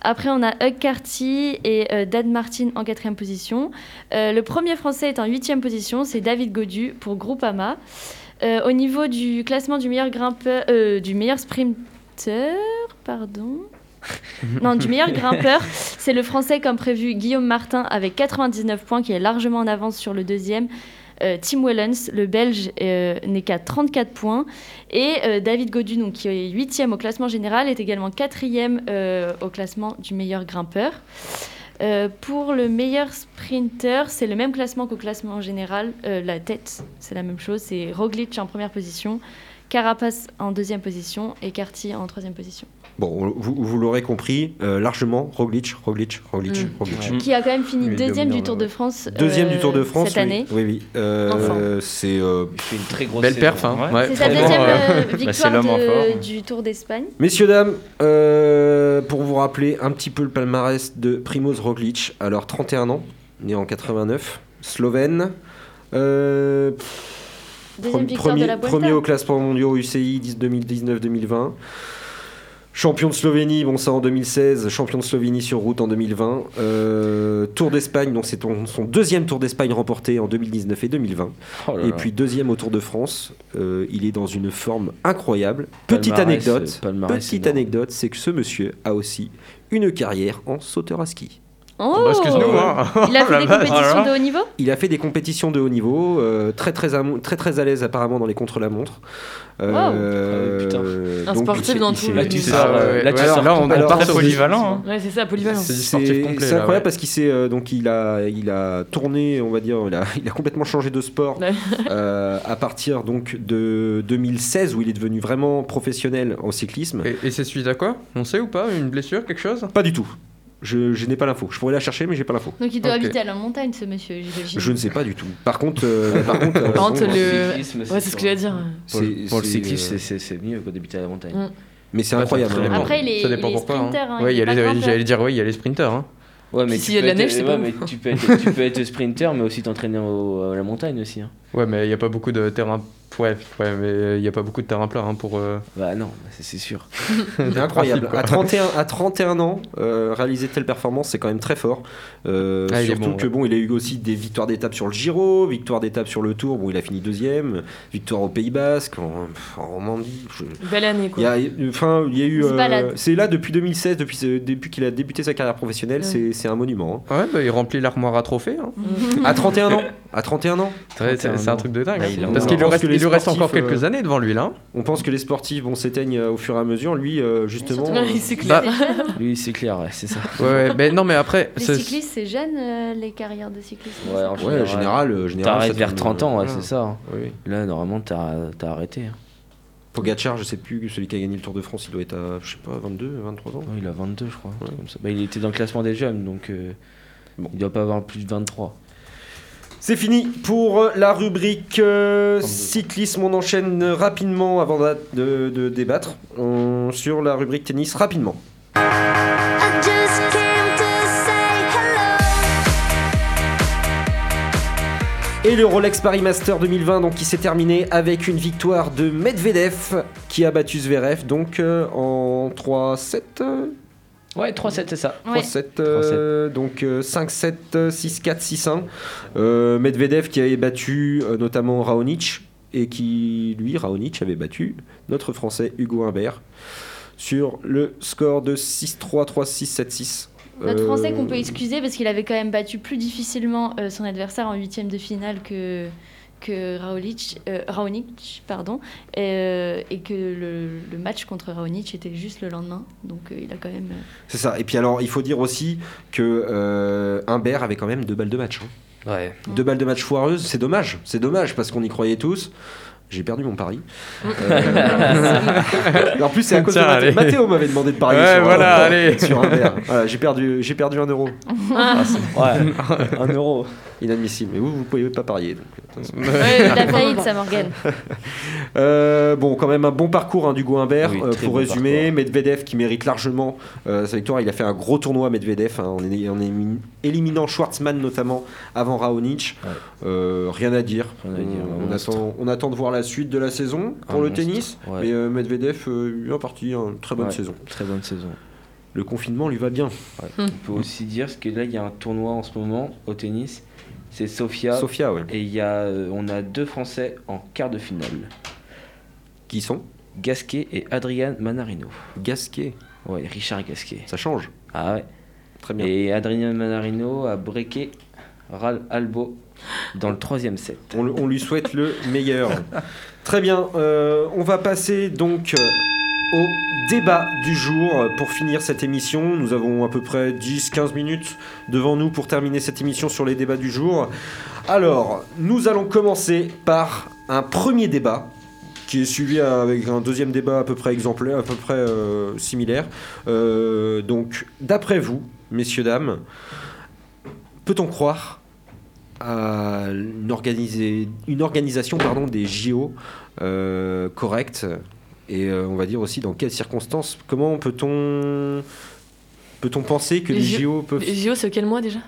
H: Après, on a Hug Carty et euh, Dan Martin en quatrième position. Euh, le premier Français est en huitième position, c'est David Godu pour Groupama. Euh, au niveau du classement du meilleur grimpeur, euh, du meilleur sprinter, pardon. non, du meilleur grimpeur, c'est le français comme prévu Guillaume Martin avec 99 points qui est largement en avance sur le deuxième. Euh, Tim Wellens, le belge, euh, n'est qu'à 34 points. Et euh, David Godu, qui est 8e au classement général, est également 4e euh, au classement du meilleur grimpeur. Pour le meilleur sprinter, c'est le même classement qu'au classement général. La tête, c'est la même chose. C'est Roglic en première position, Carapace en deuxième position et Carty en troisième position.
E: Bon, on- vous, vous l'aurez compris, euh, largement, Roglic, Roglic, Roglic,
H: Mm.
E: Roglic.
H: Qui a quand même fini deuxième du Tour de France.
E: Deuxième
H: euh,
E: du Tour de France
H: cette
E: oui.
H: année.
E: Oui, oui. Euh,
H: Enfin.
E: C'est euh,
I: une très grosse
J: Belle perf, hein.
F: Ouais.
H: C'est sa deuxième
F: c'est
H: victoire de-
F: forme.
H: du Tour d'Espagne.
E: Messieurs, dames, euh, pour vous rappeler un petit peu le palmarès de Primoz Roglic, alors 31 ans, né en 89, slovène. euh,
H: Deuxième victoire
E: premier,
H: de la
E: premier au classement mondial UCI 10 2019-2020. Champion de Slovénie, bon ça en 2016, champion de Slovénie sur route en 2020. Euh, Tour d'Espagne, donc c'est son deuxième Tour d'Espagne remporté en 2019 et 2020.
I: Oh là
E: Et
I: là.
E: puis deuxième au Tour de France. Euh, il est dans une forme incroyable. Petite anecdote,
I: euh,
E: petite
I: énorme.
E: anecdote, c'est que ce monsieur a aussi une carrière en sauteur à ski.
H: Oh
J: Bah, excuse-nous, hein.
H: Il a fait des compétitions de haut niveau?
E: Il a fait des compétitions de haut niveau, euh, très, très, très très à l'aise apparemment dans les contre-la-montre.
H: Wow.
E: Euh,
I: Ah.
G: Un sportif dans tout
I: Là, tu sors, là, tu
J: ouais,
I: sors
J: là, on- part du-
F: polyvalent. hein.
G: Ouais, c'est ça, polyvalent.
J: C'est
E: incroyable
J: ouais.
E: parce qu'il s'est euh, donc il a il a tourné on va dire il a, il a complètement changé de sport euh, à partir donc de 2016 où il est devenu vraiment professionnel en cyclisme.
J: Et, et c'est suite à quoi? On sait ou pas? Une blessure, quelque chose?
E: Pas du tout. Je, je n'ai pas l'info. Je pourrais la chercher mais j'ai pas l'info.
H: Donc il doit habiter à la montagne, ce monsieur.
E: Je ne sais pas du tout. Par contre, euh, par contre, euh,
G: Par contre,
E: bon,
G: le-
I: cyclisme,
G: Ouais, c'est ce que j'allais dire.
I: Pour, le- pour cyclisme,
E: euh,
I: c'est- mieux que d'habiter à la montagne.
G: Mm.
E: mais c'est incroyable.
H: Après, il est,
J: Ça dépend
H: il est
J: pourquoi, hein.
H: sprinter. hein,
J: Ouais,
H: il
J: il les- j'allais dire, oui, il y a les sprinters. Hein.
I: Ouais, mais
G: Si, s'il y a de la neige, c'est
I: ouais,
G: pas
I: mais tu peux être, tu peux être sprinter, mais aussi t'entraîner à la montagne aussi. hein.
J: Ouais, mais il n'y a pas beaucoup de terrain. Ouais, ouais mais il n'y a pas beaucoup de terrain plat hein, pour. euh,
I: Bah non, bah, c'est sûr.
E: C'est incroyable.
J: Principe,
E: À
J: quoi.
E: 31, à 31 ans, euh, réaliser telle performance, c'est quand même très fort. Euh,
J: Ah,
E: surtout
J: bon,
E: que
J: ouais.
E: bon, il a eu aussi des victoires d'étape sur le Giro, victoire d'étape sur le Tour. Bon, il a fini deuxième, victoire au Pays Basque, en, en Romandie. je-
G: Belle année,
E: Il
G: quoi.
E: y a, enfin, il y a eu. Euh, c'est là depuis 2016, depuis, depuis qu'il a débuté sa carrière professionnelle,
G: Ouais.
E: c'est, c'est un monument.
J: Ouais, bah, il remplit l'armoire à trophées. Hein.
E: hein. À 31 ans, à 31 ans,
J: C'est un truc de dingue.
F: Bah,
J: hein.
F: il
J: Parce qu'il reste, il lui reste
E: sportifs,
J: encore quelques
E: euh,
J: années devant lui là.
E: on pense que les sportifs vont s'éteignent euh, au fur et à mesure. Lui, euh, justement. Euh,
J: Bah,
G: clair.
I: Lui, c'est clair, ouais, c'est ça.
J: Ouais, mais non, mais après.
H: Les cyclistes, c'est jeune, euh, les carrières de cyclistes.
I: Ouais, en
E: ouais, général, général.
I: T'arrêtes
E: ça
I: vers
E: tourne,
I: 30 ans, c'est ça. hein. Là, normalement, t'as t'as arrêté. hein.
E: Pogacar, je sais plus, celui qui a gagné le Tour de France, il doit être à, je sais pas, 22, 23 ans.
I: Ouais, il a 22, je crois. comme ça. Bah, il était dans le classement des jeunes, donc euh, il doit pas avoir plus de 23.
E: C'est fini pour euh, la rubrique euh, cyclisme. On enchaîne rapidement avant de, de- de débattre On- sur la rubrique tennis rapidement. Et le Rolex Paris Master 2020 donc, qui s'est terminé avec une victoire de Medvedev qui a battu Zverev donc euh, en 3-7 euh,
I: Ouais, 3-7, c'est ça.
H: Ouais.
E: 3-7, euh, donc euh, 5-7, euh, 6-4, 6-1. Euh, Medvedev qui avait battu euh, notamment Raonic et qui, lui, Raonic, avait battu notre Français Hugo Humbert sur le score de 6-3, 3-6, 7-6.
H: Notre
E: Euh,
H: Français qu'on peut excuser parce qu'il avait quand même battu plus difficilement son adversaire en huitième de finale que que Raonic, euh, Raonic, pardon, et, euh, et que le, le match contre Raonic était juste le lendemain. Donc euh, il a quand même. euh,
E: C'est ça. Et puis alors, il faut dire aussi que euh, Humbert avait quand même deux balles de match. hein.
I: Ouais.
E: Deux balles de match foireuses, c'est dommage. C'est dommage parce qu'on y croyait tous. J'ai perdu mon pari. Euh, en plus, c'est à cause de Mathéo. Mathéo m'avait demandé de parier
J: Ouais,
E: sur,
J: voilà, allez.
E: sur Humbert. Voilà, j'ai perdu, j'ai perdu un euro.
I: Ah, ouais, un euro.
E: Inadmissible. Mais vous, vous pouvez pas parier. donc.
H: Ouais, la faillite, ça Morgan.
E: Euh, bon, quand même un bon parcours hein, d'Hugo Humbert.
I: Oui,
E: euh,
I: très
E: pour
I: bon
E: résumer,
I: parcours.
E: Medvedev qui mérite largement euh, sa victoire. Il a fait un gros tournoi Medvedev hein, en, en éliminant Schwartzmann notamment avant Raonic.
I: Ouais.
E: Euh, rien à dire.
I: Rien à dire,
E: on, attend, on attend de voir la suite de la saison pour
I: Un
E: le
I: monstre,
E: tennis.
I: ouais.
E: Mais euh, Medvedev, euh, bien parti, hein, très bonne
I: Ouais,
E: saison.
I: Très bonne saison.
E: Le confinement lui va bien.
I: On peut aussi dire parce que là il y a un tournoi en ce moment au tennis. C'est Sofia.
E: Sofia, ouais.
I: Et il y a, euh, on a deux Français en quart de finale.
E: Qui sont?
I: Gasquet et Adrian Manarino.
E: Gasquet.
I: Ouais, Richard Gasquet.
E: Ça change.
I: Ah ouais.
E: Très bien.
I: Et Adrian Manarino a breaké Ral Albo dans le troisième set.
E: On lui souhaite le meilleur. Très bien, euh, on va passer donc euh, au débat du jour. Pour finir cette émission, nous avons à peu près 10-15 minutes devant nous pour terminer cette émission sur les débats du jour. Alors, nous allons commencer par un premier débat qui est suivi avec un deuxième débat à peu près exemplaire, à peu près euh, similaire. Euh, donc, d'après vous, messieurs, dames, peut-on croire à une, organisation des JO euh, correcte? Et euh, on va dire aussi dans quelles circonstances Comment peut-on peut-on penser que les,
G: Les
E: JO peuvent
G: Les JO, c'est quel mois déjà?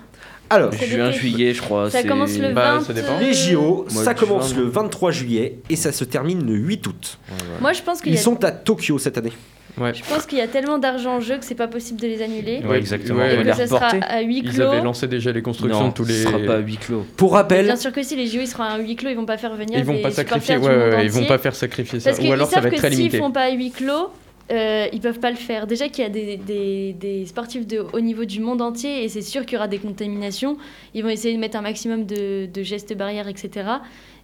E: Alors
I: Juin, juillet, je crois.
H: Ça commence le
J: Bah,
H: 20.
J: ça dépend.
E: les JO, ça commence le 23 juillet et ça se termine le 8 août.
I: Ouais, ouais.
H: Moi, je pense qu'il y
E: Ils
H: a.
E: sont à Tokyo cette année.
J: Ouais.
H: Je pense qu'il y a tellement d'argent en jeu que c'est pas possible de les annuler.
I: Ouais, exactement.
J: Ouais,
H: Et que ce sera à huis
J: Ils
H: clos.
J: avaient lancé déjà les constructions
I: Non,
J: de tous les.
I: ce sera pas à huis clos.
E: Pour rappel,
H: Bien sûr que si les JO ils seront à huis clos, ils vont pas faire venir
J: Ils vont
H: des
J: pas sacrifier,
H: du monde
J: ils vont pas faire sacrifier ça.
H: Parce
J: Ou alors ça va être
H: que
J: très
H: s'ils
J: limité.
H: font pas à huis clos, euh, ils peuvent pas le faire. Déjà qu'il y a des, des, des sportifs de haut niveau du monde entier et c'est sûr qu'il y aura des contaminations. Ils vont essayer de mettre un maximum de, de gestes barrières, etc.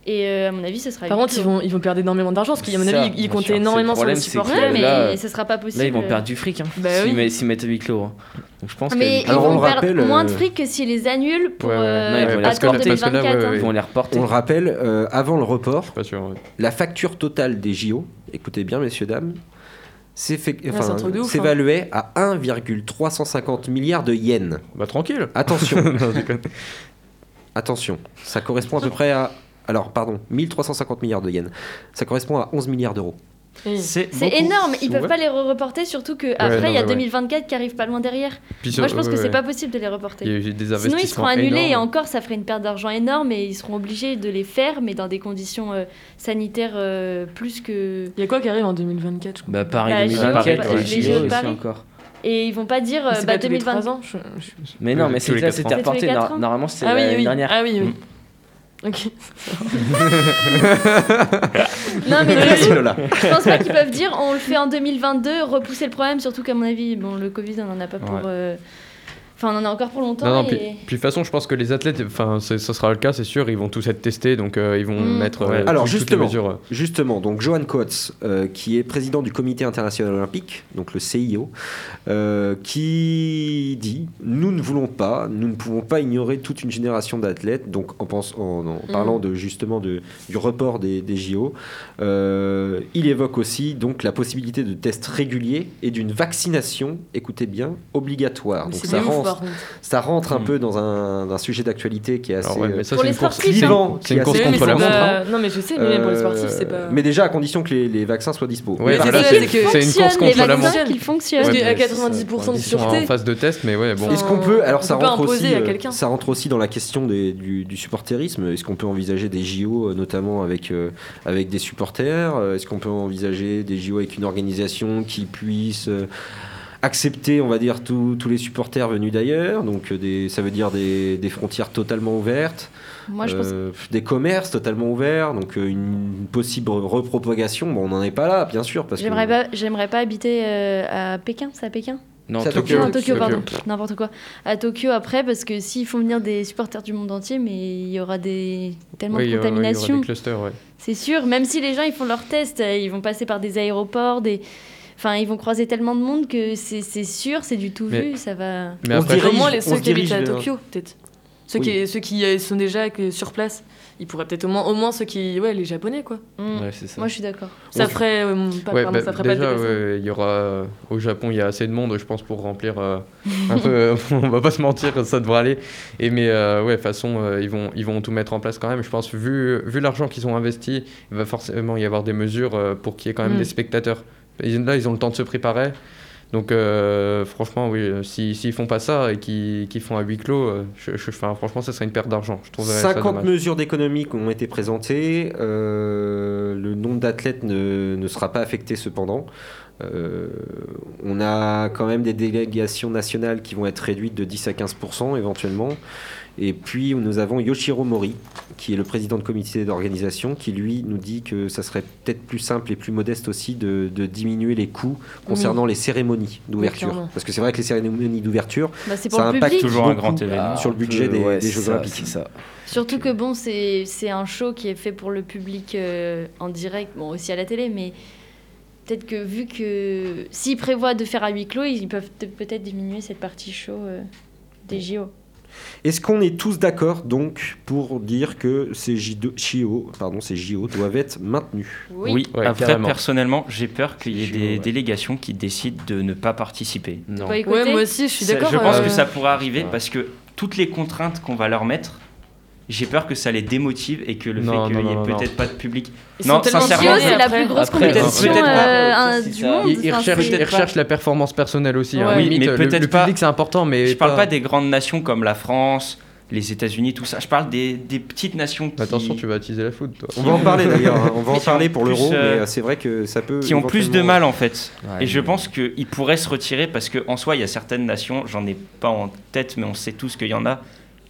H: Et euh, à mon avis, ce sera.
G: Par contre, ils vont, ils vont perdre énormément d'argent parce qu'à mon
I: Ça,
G: avis, ils, comptaient
I: sûr.
G: énormément sur
I: le
G: les
I: problème, c'est
G: supporters.
H: Ouais, mais
I: là-
H: ce sera pas possible.
I: Là, ils vont perdre du fric. Hein,
G: Bah
I: s'ils
G: oui.
I: s'ils mettent huis clos. hein. Donc je pense
H: Mais
I: que.
H: ils vont perdre
E: rappelle,
H: moins de
E: euh,
H: fric que s'ils les annulent pour
J: Ouais, ouais.
H: euh,
I: Non, ils vont les
H: attendre
J: reporter, parce que là,
H: 2024.
J: ouais,
H: hein.
I: Ils vont les reporter.
E: on le rappelle, euh, avant le report,
J: pas sûr. ouais.
E: la facture totale des JO, écoutez bien messieurs, dames, enfin,
G: hein.
E: s'évaluait à 1,350 milliards de yens.
J: Bah tranquille.
E: Attention, attention, ça correspond à peu près à... Alors, pardon, 1350 milliards de yens. Ça correspond à 11 milliards d'euros.
G: Oui.
H: C'est énorme, ils peuvent
E: Ouais.
H: pas les reporter, surtout qu'après il y a
J: ouais, ouais.
H: 2024 qui arrive pas loin derrière.
J: Puis
H: Moi je pense
J: ouais,
H: que c'est
J: ouais.
H: pas possible de les reporter.
J: Il y a eu des
H: Sinon ils seront annulés et encore ça ferait une perte d'argent énorme et ils seront obligés de les faire, mais dans des conditions euh, sanitaires euh, plus que.
G: Il y a quoi qui arrive en 2024 je crois?
I: Bah, Paris
H: Bah,
I: 2024
H: JO,
I: et
H: les de Paris.
I: encore.
H: Et ils vont pas dire
G: c'est
H: bah,
G: pas tous les
H: 2020.
G: trois ans, je- je-
I: Mais non, mais c'est
J: quatre
I: c'était.
H: C'est
I: reporté. Normalement, c'était
G: Ah oui, oui.
I: dernière.
G: Ah oui, oui. Ok.
H: Non mais de-
E: Merci Lola.
H: je pense pas qu'ils peuvent dire on le fait en 2022, repousser le problème, surtout qu'à mon avis, bon le Covid on en a pas pour.
J: Ouais.
H: euh, Enfin on en a encore pour longtemps.
J: Non, non,
H: et...
J: puis, puis de toute façon, je pense que les athlètes, enfin, ça sera le cas, c'est sûr, ils vont tous être testés, donc euh, ils vont
H: Mm.
J: mettre euh.
E: Alors,
J: toutes les
E: justement.
J: mesures. euh.
E: Justement, donc Johan Coates, euh, qui est président du Comité international olympique, donc le CIO, euh, qui dit Nous ne voulons pas, nous ne pouvons pas ignorer toute une génération d'athlètes. Donc, en, pense- en- en parlant de, justement de, du report des, des JO, euh, il évoque aussi donc la possibilité de tests réguliers et d'une vaccination, écoutez bien, obligatoire. Donc, ça
G: des
E: ça rentre un
J: Mm.
E: peu dans un, un sujet d'actualité qui est assez.
J: Ouais,
E: euh,
J: mais ça,
H: Pour les
J: une course,
H: sportifs,
E: vivant,
J: c'est une
E: qui est
J: course
G: mais
J: contre la montre.
G: pas-
J: hein.
G: Non, mais je sais, mais même pour les sportifs,
E: Euh,
G: c'est pas.
E: Mais déjà, à condition que les, les vaccins soient dispo.
J: Ouais, voilà, c'est- une course contre la montre.
H: qu'ils fonctionnent.
G: Parce qu'à
J: mais
G: 90% de
J: Ils sont en
G: sûreté.
J: phase de test, mais ouais, bon.
E: Est-ce qu'on peut alors ça rentre aussi
G: à
E: euh,
G: quelqu'un.
E: ça rentre aussi dans la question du, supporterisme est-ce qu'on peut envisager des JO euh, notamment avec euh, avec des supporters? Euh, est-ce qu'on peut envisager des JO avec une organisation qui puisse euh, accepter on va dire tous les supporters venus d'ailleurs donc euh, des ça veut dire des, des frontières totalement ouvertes
H: Moi je pense
E: euh, des commerces totalement ouverts donc euh, une possible repropagation bon on n'en est pas là bien sûr parce que
H: J'aimerais pas, j'aimerais pas habiter euh, à Pékin, c'est à Pékin?
I: Non,
E: C'est à
I: Tokyo.
H: Non, Tokyo,
J: Tokyo.
H: pardon, n'importe quoi. À Tokyo après, parce que s'ils font venir des supporters du monde entier, mais il y aura des tellement
J: Oui,
H: de
J: aura- oui, il y aura
H: contamination.
J: des clusters, ouais.
H: C'est sûr, même si les gens ils font leurs tests, ils vont passer par des aéroports, des... Enfin, ils vont croiser tellement de monde que c'est c'est sûr, c'est du tout
J: Mais-
H: vu, ça va...
J: Mais
E: On dirige-
G: Au moins les ceux qui habitent à Tokyo, peut-être. Ceux,
E: Oui.
G: qui, ceux qui euh, sont déjà sur place, ils pourraient peut-être au moins, au moins ceux qui. Ouais, les japonais, quoi.
H: Mm.
I: Ouais, c'est ça.
H: Moi je suis d'accord.
G: Ça ferait. euh, pas,
J: Ouais,
G: pardon,
J: bah,
G: ça ferait pas de
J: déjà,
G: déplacement.
J: ouais, il y aura euh, au Japon, il y a assez de monde, je pense, pour remplir euh, un peu. euh, on va pas se mentir, ça devrait aller. Et mais euh, ouais, de toute façon, euh, ils vont, ils vont tout mettre en place quand même. Je pense, vu, vu l'argent qu'ils ont investi, il va forcément y avoir des mesures euh, pour qu'il y ait quand même
G: Mm.
J: des spectateurs. Et là, ils ont le temps de se préparer. Donc, euh, franchement, oui, euh, si- s'ils font pas ça et qu'ils font à huis clos, euh, je, je- enfin, franchement, ça serait une perte d'argent. Je trouve
E: 50 mesures d'économie ont été présentées. euh, le nombre d'athlètes ne, ne sera pas affecté cependant. Euh, on a quand même des délégations nationales qui vont être réduites de 10 à 15% éventuellement. Et puis nous avons Yoshiro Mori, qui est le président de comité d'organisation, qui lui nous dit que ça serait peut-être plus simple et plus modeste aussi de, de diminuer les coûts concernant les cérémonies d'ouverture. Parce que c'est vrai que les cérémonies d'ouverture,
H: Bah,
E: ça
H: le
E: impacte
H: public.
F: Toujours un grand événement.
E: sur le budget des,
I: Ouais,
E: des Jeux
I: ça,
E: Olympiques.
I: ça.
H: Surtout que bon, c'est un show qui est fait pour le public euh, en direct, bon aussi à la télé, mais peut-être que vu que s'ils prévoient de faire à huis clos, ils peuvent peut- peut-être diminuer cette partie show euh, des JO.
E: Est-ce qu'on est tous d'accord donc pour dire que ces J2 JO, pardon, ces JO doivent être maintenus?
F: Oui,
J: Ouais,
F: après,
J: carrément.
F: personnellement, j'ai peur qu'il y ait des
I: ouais.
F: délégations qui décident de ne pas participer.
I: Non.
G: Ouais, moi aussi, je suis d'accord.
F: Je pense
G: euh,
F: que ça pourrait arriver
I: Ouais.
F: parce que toutes les contraintes qu'on va leur mettre, j'ai peur que ça les démotive et que le
J: Non,
F: fait qu'il n'y ait peut-être pas de public.
G: Ils
F: Non,
G: sont
F: sincèrement,
H: c'est la plus grosse
I: Après,
H: compétition
F: peut-être pas.
H: euh, du
I: ça.
H: monde.
J: Ils, recherchent, ils recherchent la performance personnelle aussi. hein. Limite,
F: Oui, mais
J: le-
F: peut-être
J: le,
F: pas-
J: public, c'est important, mais
F: Je parle pas des grandes nations comme la France, les États-Unis, tout ça. Je parle des, des petites nations qui,
J: Attention, tu vas attiser la toi.
E: On va en parler d'ailleurs, hein, on va en parler pour l'euro,
F: euh,
E: mais euh, c'est vrai que ça peut.
F: qui ont plus de mal en fait.
I: Ouais,
F: et je pense qu'ils pourraient se retirer parce qu'en soi, il y a certaines nations, j'en ai pas en tête, mais on sait tous qu'il y en a,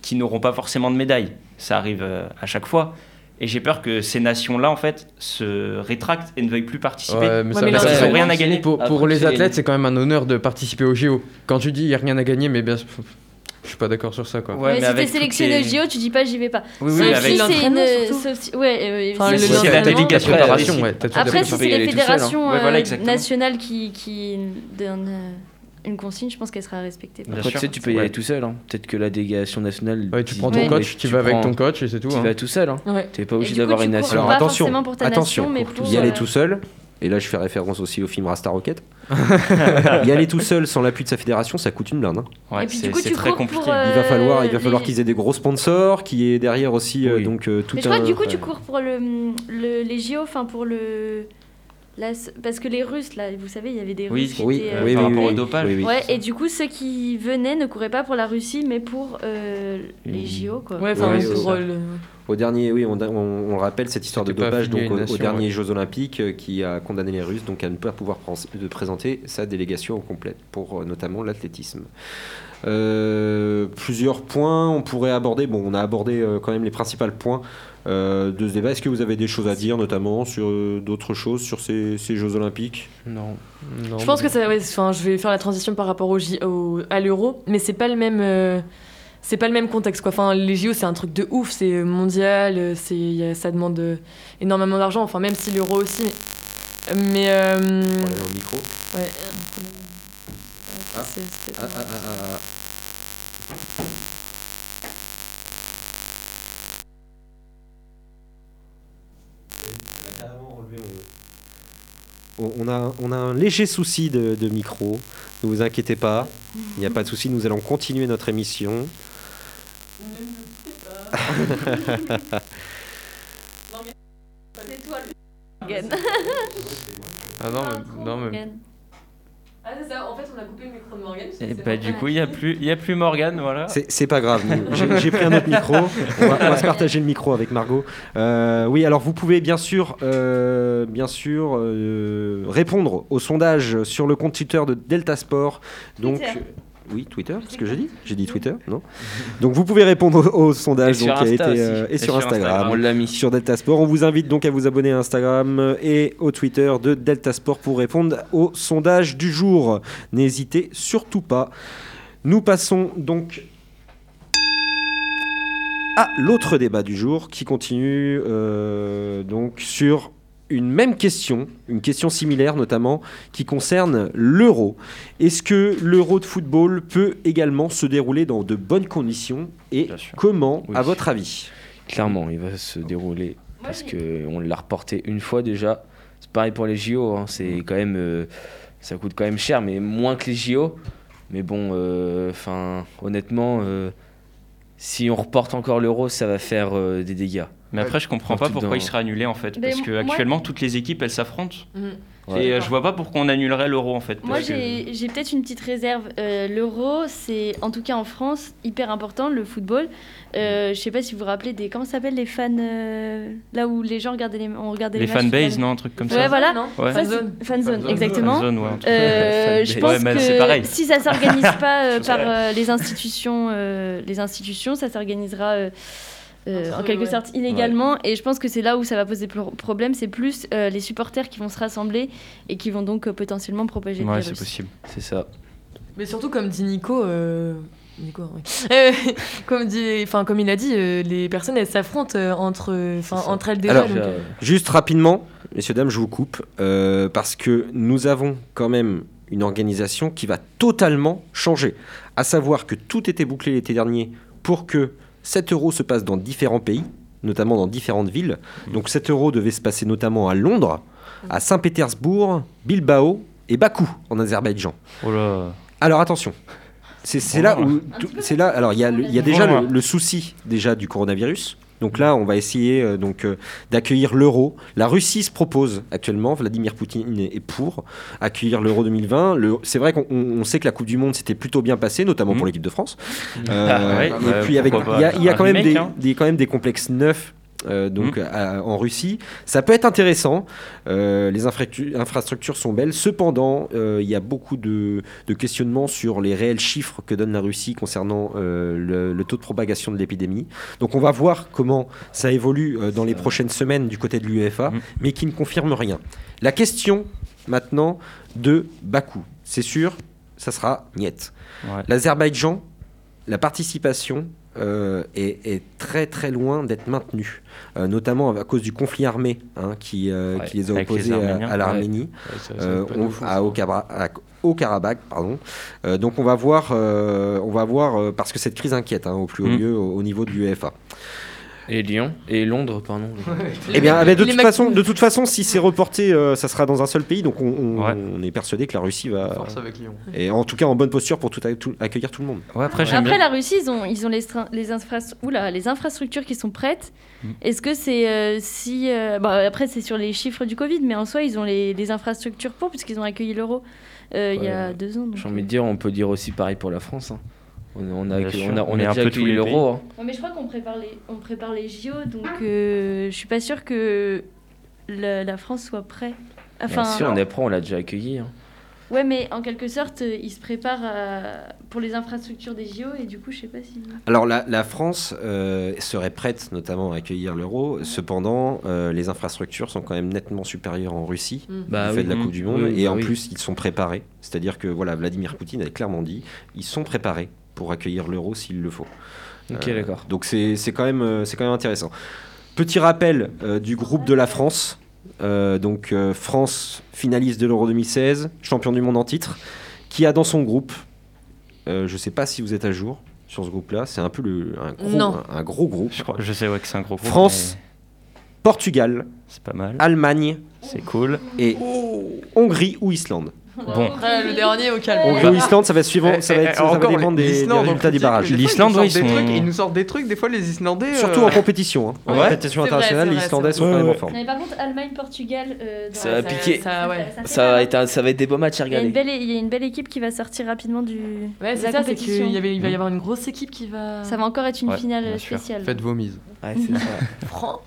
F: qui n'auront pas forcément de médaille. Ça arrive euh, à chaque fois. Et j'ai peur que ces nations-là, en fait, se rétractent et ne veuillent plus participer.
J: Ouais, mais
G: mais
F: parce qu'ils n'ont rien à gagner.
J: Pour, les athlètes, c'est quand même un honneur de participer au JO. Quand tu dis il n'y a rien à gagner, mais bien sûr, je suis pas d'accord sur ça. Quoi.
F: Ouais,
H: mais si
F: avec
H: t'es
F: toutes
H: sélectionné au JO, tu dis pas j'y vais pas.
F: Oui,
H: Sauf
F: oui,
H: si c'est une.
G: surtout.
H: sauf si- Ouais, euh,
G: Enfin,
F: la préparation,
J: ouais,
H: Après, si c'est les
I: hein.
H: fédérations
F: Ouais, voilà,
H: euh,
F: exactement.
H: nationales qui, qui donnent euh, une consigne, je pense qu'elle sera respectée.
I: Après, tu sais, tu peux y
F: Ouais.
I: aller tout seul. hein. Peut-être que la délégation nationale.
J: Ouais, tu
I: dit-
J: prends ton
H: Ouais.
J: coach, tu vas avec ton coach et c'est tout.
I: Tu
J: hein.
I: vas tout seul. Hein.
G: Ouais.
I: T'es pas obligé d'avoir
H: tu
I: une nation.
E: Alors attention,
H: forcément pour ta
E: attention,
H: nation, mais pour,
E: y aller
H: euh,
E: tout seul. Et là, je fais référence aussi au film Rasta Rocket. y aller tout seul sans l'appui de sa fédération, ça coûte une blinde. hein.
F: Ouais,
H: Et puis, du
F: c'est
H: coup,
F: c'est
H: tu
F: très
H: cours pour,
F: compliqué.
H: euh,
E: Il va falloir, il va
H: les-
E: falloir qu'ils aient des gros sponsors, qui est derrière aussi euh,
I: Oui.
E: donc euh, tout
H: Mais je crois
E: un.
H: que du coup, tu cours pour le, le- les JO, enfin pour le. Parce que les Russes, là, vous savez, il y avait des
F: Oui,
H: Russes qui
E: Oui,
H: étaient.
F: euh,
E: oui,
F: par
E: oui,
F: rapport
E: oui.
F: au dopage.
E: Oui, oui.
H: Ouais, et du coup, ceux qui venaient ne couraient pas pour la Russie, mais pour euh, les. JO, quoi.
G: Ouais, enfin,
E: Ouais, Au dernier, oui, on, on, on rappelle cette histoire de dopage donc aux derniers
J: ouais.
E: Jeux Olympiques euh, qui a condamné les Russes donc à ne pas pouvoir de présenter sa délégation au complète pour euh, notamment l'athlétisme. Euh, plusieurs points on pourrait aborder. Bon, on a abordé euh, quand même les principaux points euh, de ce débat. Est-ce que vous avez des choses à dire, notamment sur euh, d'autres choses sur ces, ces Jeux Olympiques?
I: Non.
J: Non,
G: Je pense que ça, ouais, enfin, je vais faire la transition par rapport au, à l'euro, mais c'est pas le même, euh, c'est pas le même contexte quoi. Enfin, les JO c'est un truc de ouf, c'est mondial, euh, c'est, ça demande euh, énormément d'argent. Enfin, même si l'euro aussi, mais euh,
E: dans le micro.
G: ouais.
E: Ah. Ah, ah, ah, ah, ah. On on a, on a un léger souci de, de micro, ne vous inquiétez pas, il n'y a pas de souci, nous allons continuer notre émission.
J: Ah non, mais, non, mais-
H: Morgan.
G: Ah c'est ça. En fait, on a coupé le micro de Morgan.
F: Et bah, du coup, il n'y a, plus- il y a plus Morgane, voilà.
E: C'est c'est pas grave, j'ai j'ai pris un autre micro, on va, on va se partager le micro avec Margot. Euh, oui, alors vous pouvez bien sûr, euh, bien sûr euh, répondre au sondage sur le compte Twitter de Delta Sport. Donc,
H: Twitter.
E: Oui, Twitter, ce que j'ai dit J'ai dit Twitter, non Donc vous pouvez répondre au, au sondage
I: Et sur
E: donc, qui a été, euh, et,
I: Et
E: sur
I: sur
E: Instagram.
I: Instagram, on l'a mis.
E: Sur Delta Sport. On vous invite donc à vous abonner à Instagram et au Twitter de Delta Sport pour répondre au sondage du jour. N'hésitez surtout pas. Nous passons donc à l'autre débat du jour qui continue euh, donc sur une même question, une question similaire notamment, qui concerne l'euro. Est-ce que l'euro de football peut également se dérouler dans de bonnes conditions et comment,
I: Oui.
E: à votre avis?
I: Clairement, il va se dérouler parce qu'on l'a reporté une fois déjà. C'est pareil pour les JO, hein, c'est quand même, euh, ça coûte quand même cher, mais moins que les JO. Mais bon, euh, honnêtement, euh, si on reporte encore l'euro, ça va faire euh, des dégâts.
F: Mais après, je comprends pas pourquoi il serait annulé en fait.
H: Mais
F: Parce que
H: moi-
F: actuellement, toutes les équipes elles s'affrontent.
G: Mhm.
F: Et euh, je vois pas pourquoi on annulerait l'euro en fait.
H: Moi,
F: que-
H: j'ai j'ai peut-être une petite réserve. Euh, L'euro, c'est en tout cas en France hyper important, le football. Euh, je sais pas si vous vous rappelez des. Comment ça s'appelle les fans euh, Là où les gens regardaient les, on regardait
F: Les fanbase, non, un truc comme
H: Ouais,
F: ça.
H: voilà.
G: Non
F: Ouais.
H: C'est-
G: Fanzone.
H: Fanzone, exactement.
F: Fanzone, ouais,
H: je
F: Ouais,
H: pense
F: mais c'est pareil.
H: que si ça s'organise pas par
F: sais.
H: les institutions, les institutions, ça s'organisera. Euh, en quelque
G: ouais.
H: sorte illégalement et je pense que c'est là où ça va poser pro- problème c'est plus euh, les supporters qui vont se rassembler et qui vont donc euh, potentiellement propager le
F: Ouais,
H: virus.
F: c'est possible.
I: C'est ça.
G: Mais surtout, comme dit Nico, euh, Nico, oui. Euh, comme, dit, enfin, comme il a dit, euh, les personnes elles s'affrontent euh, entre, entre elles déjà.
E: Alors,
G: donc, euh,
E: Juste rapidement, messieurs, dames, je vous coupe, euh, parce que nous avons quand même une organisation qui va totalement changer. À savoir que tout était bouclé l'été dernier pour que 7 euros se passe dans différents pays, notamment dans différentes villes. Donc 7 euros devait se passer notamment à Londres, à Saint-Pétersbourg, Bilbao et Bakou en Azerbaïdjan.
F: Oh là.
E: Alors attention, c'est là où c'est là. Alors il y a, y a déjà le, le souci déjà du coronavirus. Donc là, on va essayer euh, donc euh, d'accueillir l'euro. La Russie se propose actuellement. Vladimir Poutine est pour accueillir l'euro 2020. Le- C'est vrai qu'on on- on sait que la Coupe du Monde s'était plutôt bien passée, notamment
F: Mhm.
E: pour l'équipe de France.
F: Ah ouais,
E: et puis avec, il y a,
F: pas.
E: il y a
F: Un
E: quand même
F: remake,
E: des,
F: hein.
E: des- quand même des complexes neufs. Euh, donc à- en Russie, ça peut être intéressant. Euh, les infrastructures sont belles. Cependant, euh, il y a beaucoup de, de questionnements sur les réels chiffres que donne la Russie concernant le, le taux de propagation de l'épidémie. Donc on va voir comment ça évolue dans les prochaines semaines du côté de l'UEFA,
F: Mhm.
E: mais qui ne confirme rien. La question maintenant de Bakou, c'est sûr, ça sera niet.
F: Ouais.
E: L'Azerbaïdjan, la participation euh, est, est très très loin d'être maintenue, euh, notamment à cause du conflit armé hein, qui, euh,
F: Ouais,
E: qui les a
F: les
E: opposés à- l'Arménie, au, au Karabakh. Pardon. Donc on va voir, on va voir parce que cette crise inquiète hein, au plus haut
F: Mm.
E: lieu au, au niveau de l'UEFA.
I: Et Lyon et Londres, pardon.
E: Eh bien, eh bien, de, toute façon, de toute façon, si c'est reporté, euh, ça sera dans un seul pays. Donc on, on-
F: Ouais.
E: on est persuadé que la Russie va,
J: Force avec Lyon.
E: et en tout cas en bonne posture pour tout, tout- accueillir tout le monde.
F: Ouais, après, j'aime
H: Après
F: bien.
H: la Russie, ils ont, ils ont les, les, Oula, les infrastructures qui sont prêtes.
F: Mm.
H: Est-ce que c'est euh, si... euh, bah, après, c'est sur les chiffres du Covid, mais en soi, ils ont les, les infrastructures pour, puisqu'ils ont accueilli l'euro euh, il y a deux ans.
I: J'ai envie de dire, on peut dire aussi pareil pour la France. hein. On, on a,
F: sûr,
I: on a, on
F: mais
I: a
F: un
I: déjà
F: peu tous
I: accueilli
F: les
I: l'euro. hein.
H: Ouais, mais je crois qu'on prépare les, on prépare les JO, donc euh, je suis pas sûre que la, la France soit prête. Enfin,
I: Bien sûr, on est prêt, on l'a déjà accueilli. hein.
H: ouais, mais en quelque sorte, ils se préparent à- pour les infrastructures des JO, et du coup, je sais pas si.
E: Alors la, la France euh, serait prête notamment à accueillir l'euro. Cependant, euh, les infrastructures sont quand même nettement supérieures en Russie.
G: Mm.
I: Bah
E: du fait
I: oui.
E: de la Coupe du Monde.
I: Oui,
E: et
I: bah
E: en
I: oui.
E: plus, ils sont préparés. C'est-à-dire que voilà, Vladimir Poutine avait clairement dit, ils sont préparés pour accueillir l'euro s'il le faut.
I: Ok,
E: Euh,
I: d'accord.
E: Donc c'est c'est quand, même, euh, c'est quand même intéressant. Petit rappel euh, du groupe de la France. Euh, donc euh, France finaliste de l'Euro 2016, champion du monde en titre, qui a dans son groupe, euh, je ne sais pas si vous êtes à jour sur ce groupe-là, c'est un peu le, un, gros, un, un gros groupe.
F: Je, crois- je sais ouais, que c'est un gros groupe,
E: France, Portugal,
F: C'est pas mal.
E: Allemagne
F: C'est cool.
E: et Hongrie ou Islande.
F: Bon.
G: Ah, le dernier au calme.
E: Hongrie ou Islande, ça va, suivre,
J: Eh,
E: ça va,
J: eh,
E: être, ça va
J: encore,
E: dépendre des, des résultats du barrage.
F: L'Islande,
J: ils nous sortent des
F: ils sont-
J: trucs- Ils nous sortent des trucs, des fois les Islandais.
E: Surtout
J: euh,
E: en compétition. hein. En
F: Ouais.
E: compétition
G: vrai,
E: internationale, les Islandais sont quand même en forme.
H: Mais par contre, Allemagne-Portugal. euh, dans-
I: Ça va piquer.
G: Ça, ouais.
I: va, être un- ça va être des beaux matchs à
H: Il y, a une
I: regarder.
H: belle, il y a une belle équipe qui va sortir rapidement du,
G: Ouais, c'est ça, c'est qu'il va y avoir une grosse équipe qui va.
H: Ça va encore être une finale spéciale.
J: Faites vos mises.
I: Ouais, c'est ça.
G: France.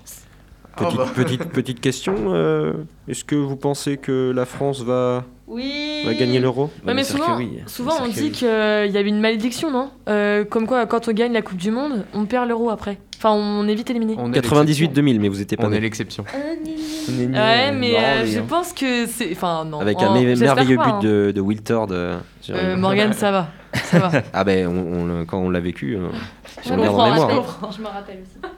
E: Petite, petite, petite question. euh, Est-ce que vous pensez que la France va
H: Oui.
E: va gagner l'euro
G: Ouais, mais souvent, souvent on dit qu'il y avait une malédiction, non? Euh, Comme quoi, quand on gagne la Coupe du Monde, on perd l'euro après. Enfin, on est vite éliminé.
J: On est
E: 98-2000, mais vous étiez pas
J: On
E: né.
J: est l'exception.
G: Ouais, mais euh, je pense que c'est. Enfin, non.
E: Avec
G: oh,
E: un
G: j'espère
E: merveilleux
G: pas,
E: but
G: hein.
E: de, de Wiltord. euh,
G: Euh, Morgane, ça va. Ça va.
E: ah ben, on, on le- quand on l'a vécu, je
H: Ouais,
E: garde
H: me
E: en mémoire.
H: Je me rappelle aussi.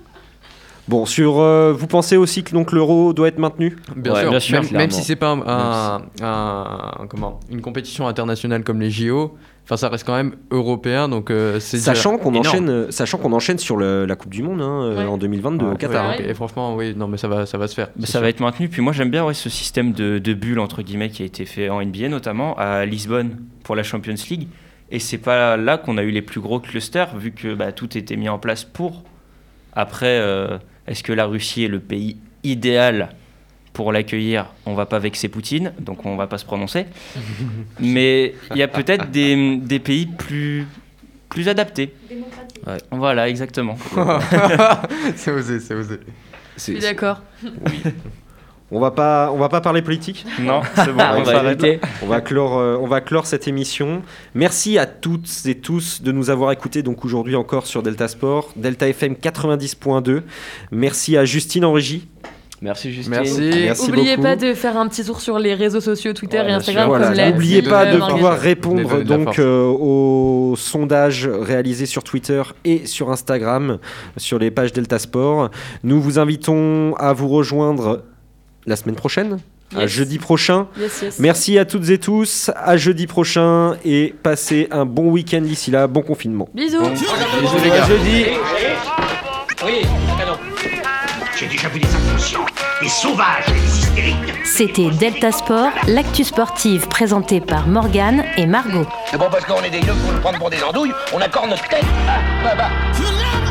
E: Bon, sur, euh, vous pensez aussi que donc l'euro doit être maintenu
J: Bien,
I: Ouais,
J: sûr,
I: bien sûr,
J: même, même si c'est pas un, un- un- comment, une compétition internationale comme les JO, enfin ça reste quand même européen, donc euh, c'est déjà
E: Sachant qu'on enchaîne, euh, sachant qu'on enchaîne sur le- la Coupe du Monde hein, euh,
G: Ouais.
E: en 2022
J: Ouais,
E: au Qatar.
J: Et franchement, oui, non mais ça va, ça va se faire.
F: Bah, ça va être maintenu. Puis moi, j'aime bien ouais, ce système de, de bulles, entre guillemets, qui a été fait en NBA, notamment à Lisbonne pour la Champions League. Et c'est pas là qu'on a eu les plus gros clusters, vu que bah, tout était mis en place pour. Après, euh, est-ce que la Russie est le pays idéal pour l'accueillir On va pas vexer Poutine, donc on va pas se prononcer. Mais il y a peut-être des, des pays plus, plus adaptés.
I: Ouais.
F: Voilà, exactement.
J: c'est osé, c'est osé.
G: Je suis d'accord.
E: On va pas, on va pas parler politique.
F: Non, c'est bon, on
E: on,
F: va arrêter.
E: on va clore, euh, on va clore cette émission. Merci à toutes et tous de nous avoir écoutés donc aujourd'hui encore sur Delta Sport, Delta FM 90.2. Merci à Justine en régie.
I: Merci Justine.
J: Merci.
E: Merci
G: Oubliez
E: beaucoup.
G: pas de faire un petit tour sur les réseaux sociaux, Twitter
I: Ouais,
G: et Instagram.
E: Voilà, n'oubliez pas de pouvoir répondre donc euh, au sondage réalisé sur Twitter et sur Instagram sur les pages Delta Sport. Nous vous invitons à vous rejoindre la semaine prochaine, à jeudi prochain.
G: Yes, yes.
E: Merci à toutes et tous, à jeudi prochain et passez un bon week-end d'ici là, bon confinement.
G: Bisous.
J: Bisous les gars.
I: Jeudi.
B: Oui.
C: J'ai déjà vu des inconscients, des sauvages et des hystériques.
A: C'était Delta Sport, l'actu sportive présentée par Morgane et Margot.
D: C'est bon parce qu'on est des yeux pour nous prendre pour des andouilles, on accorde notre tête. Ah, bah, bah.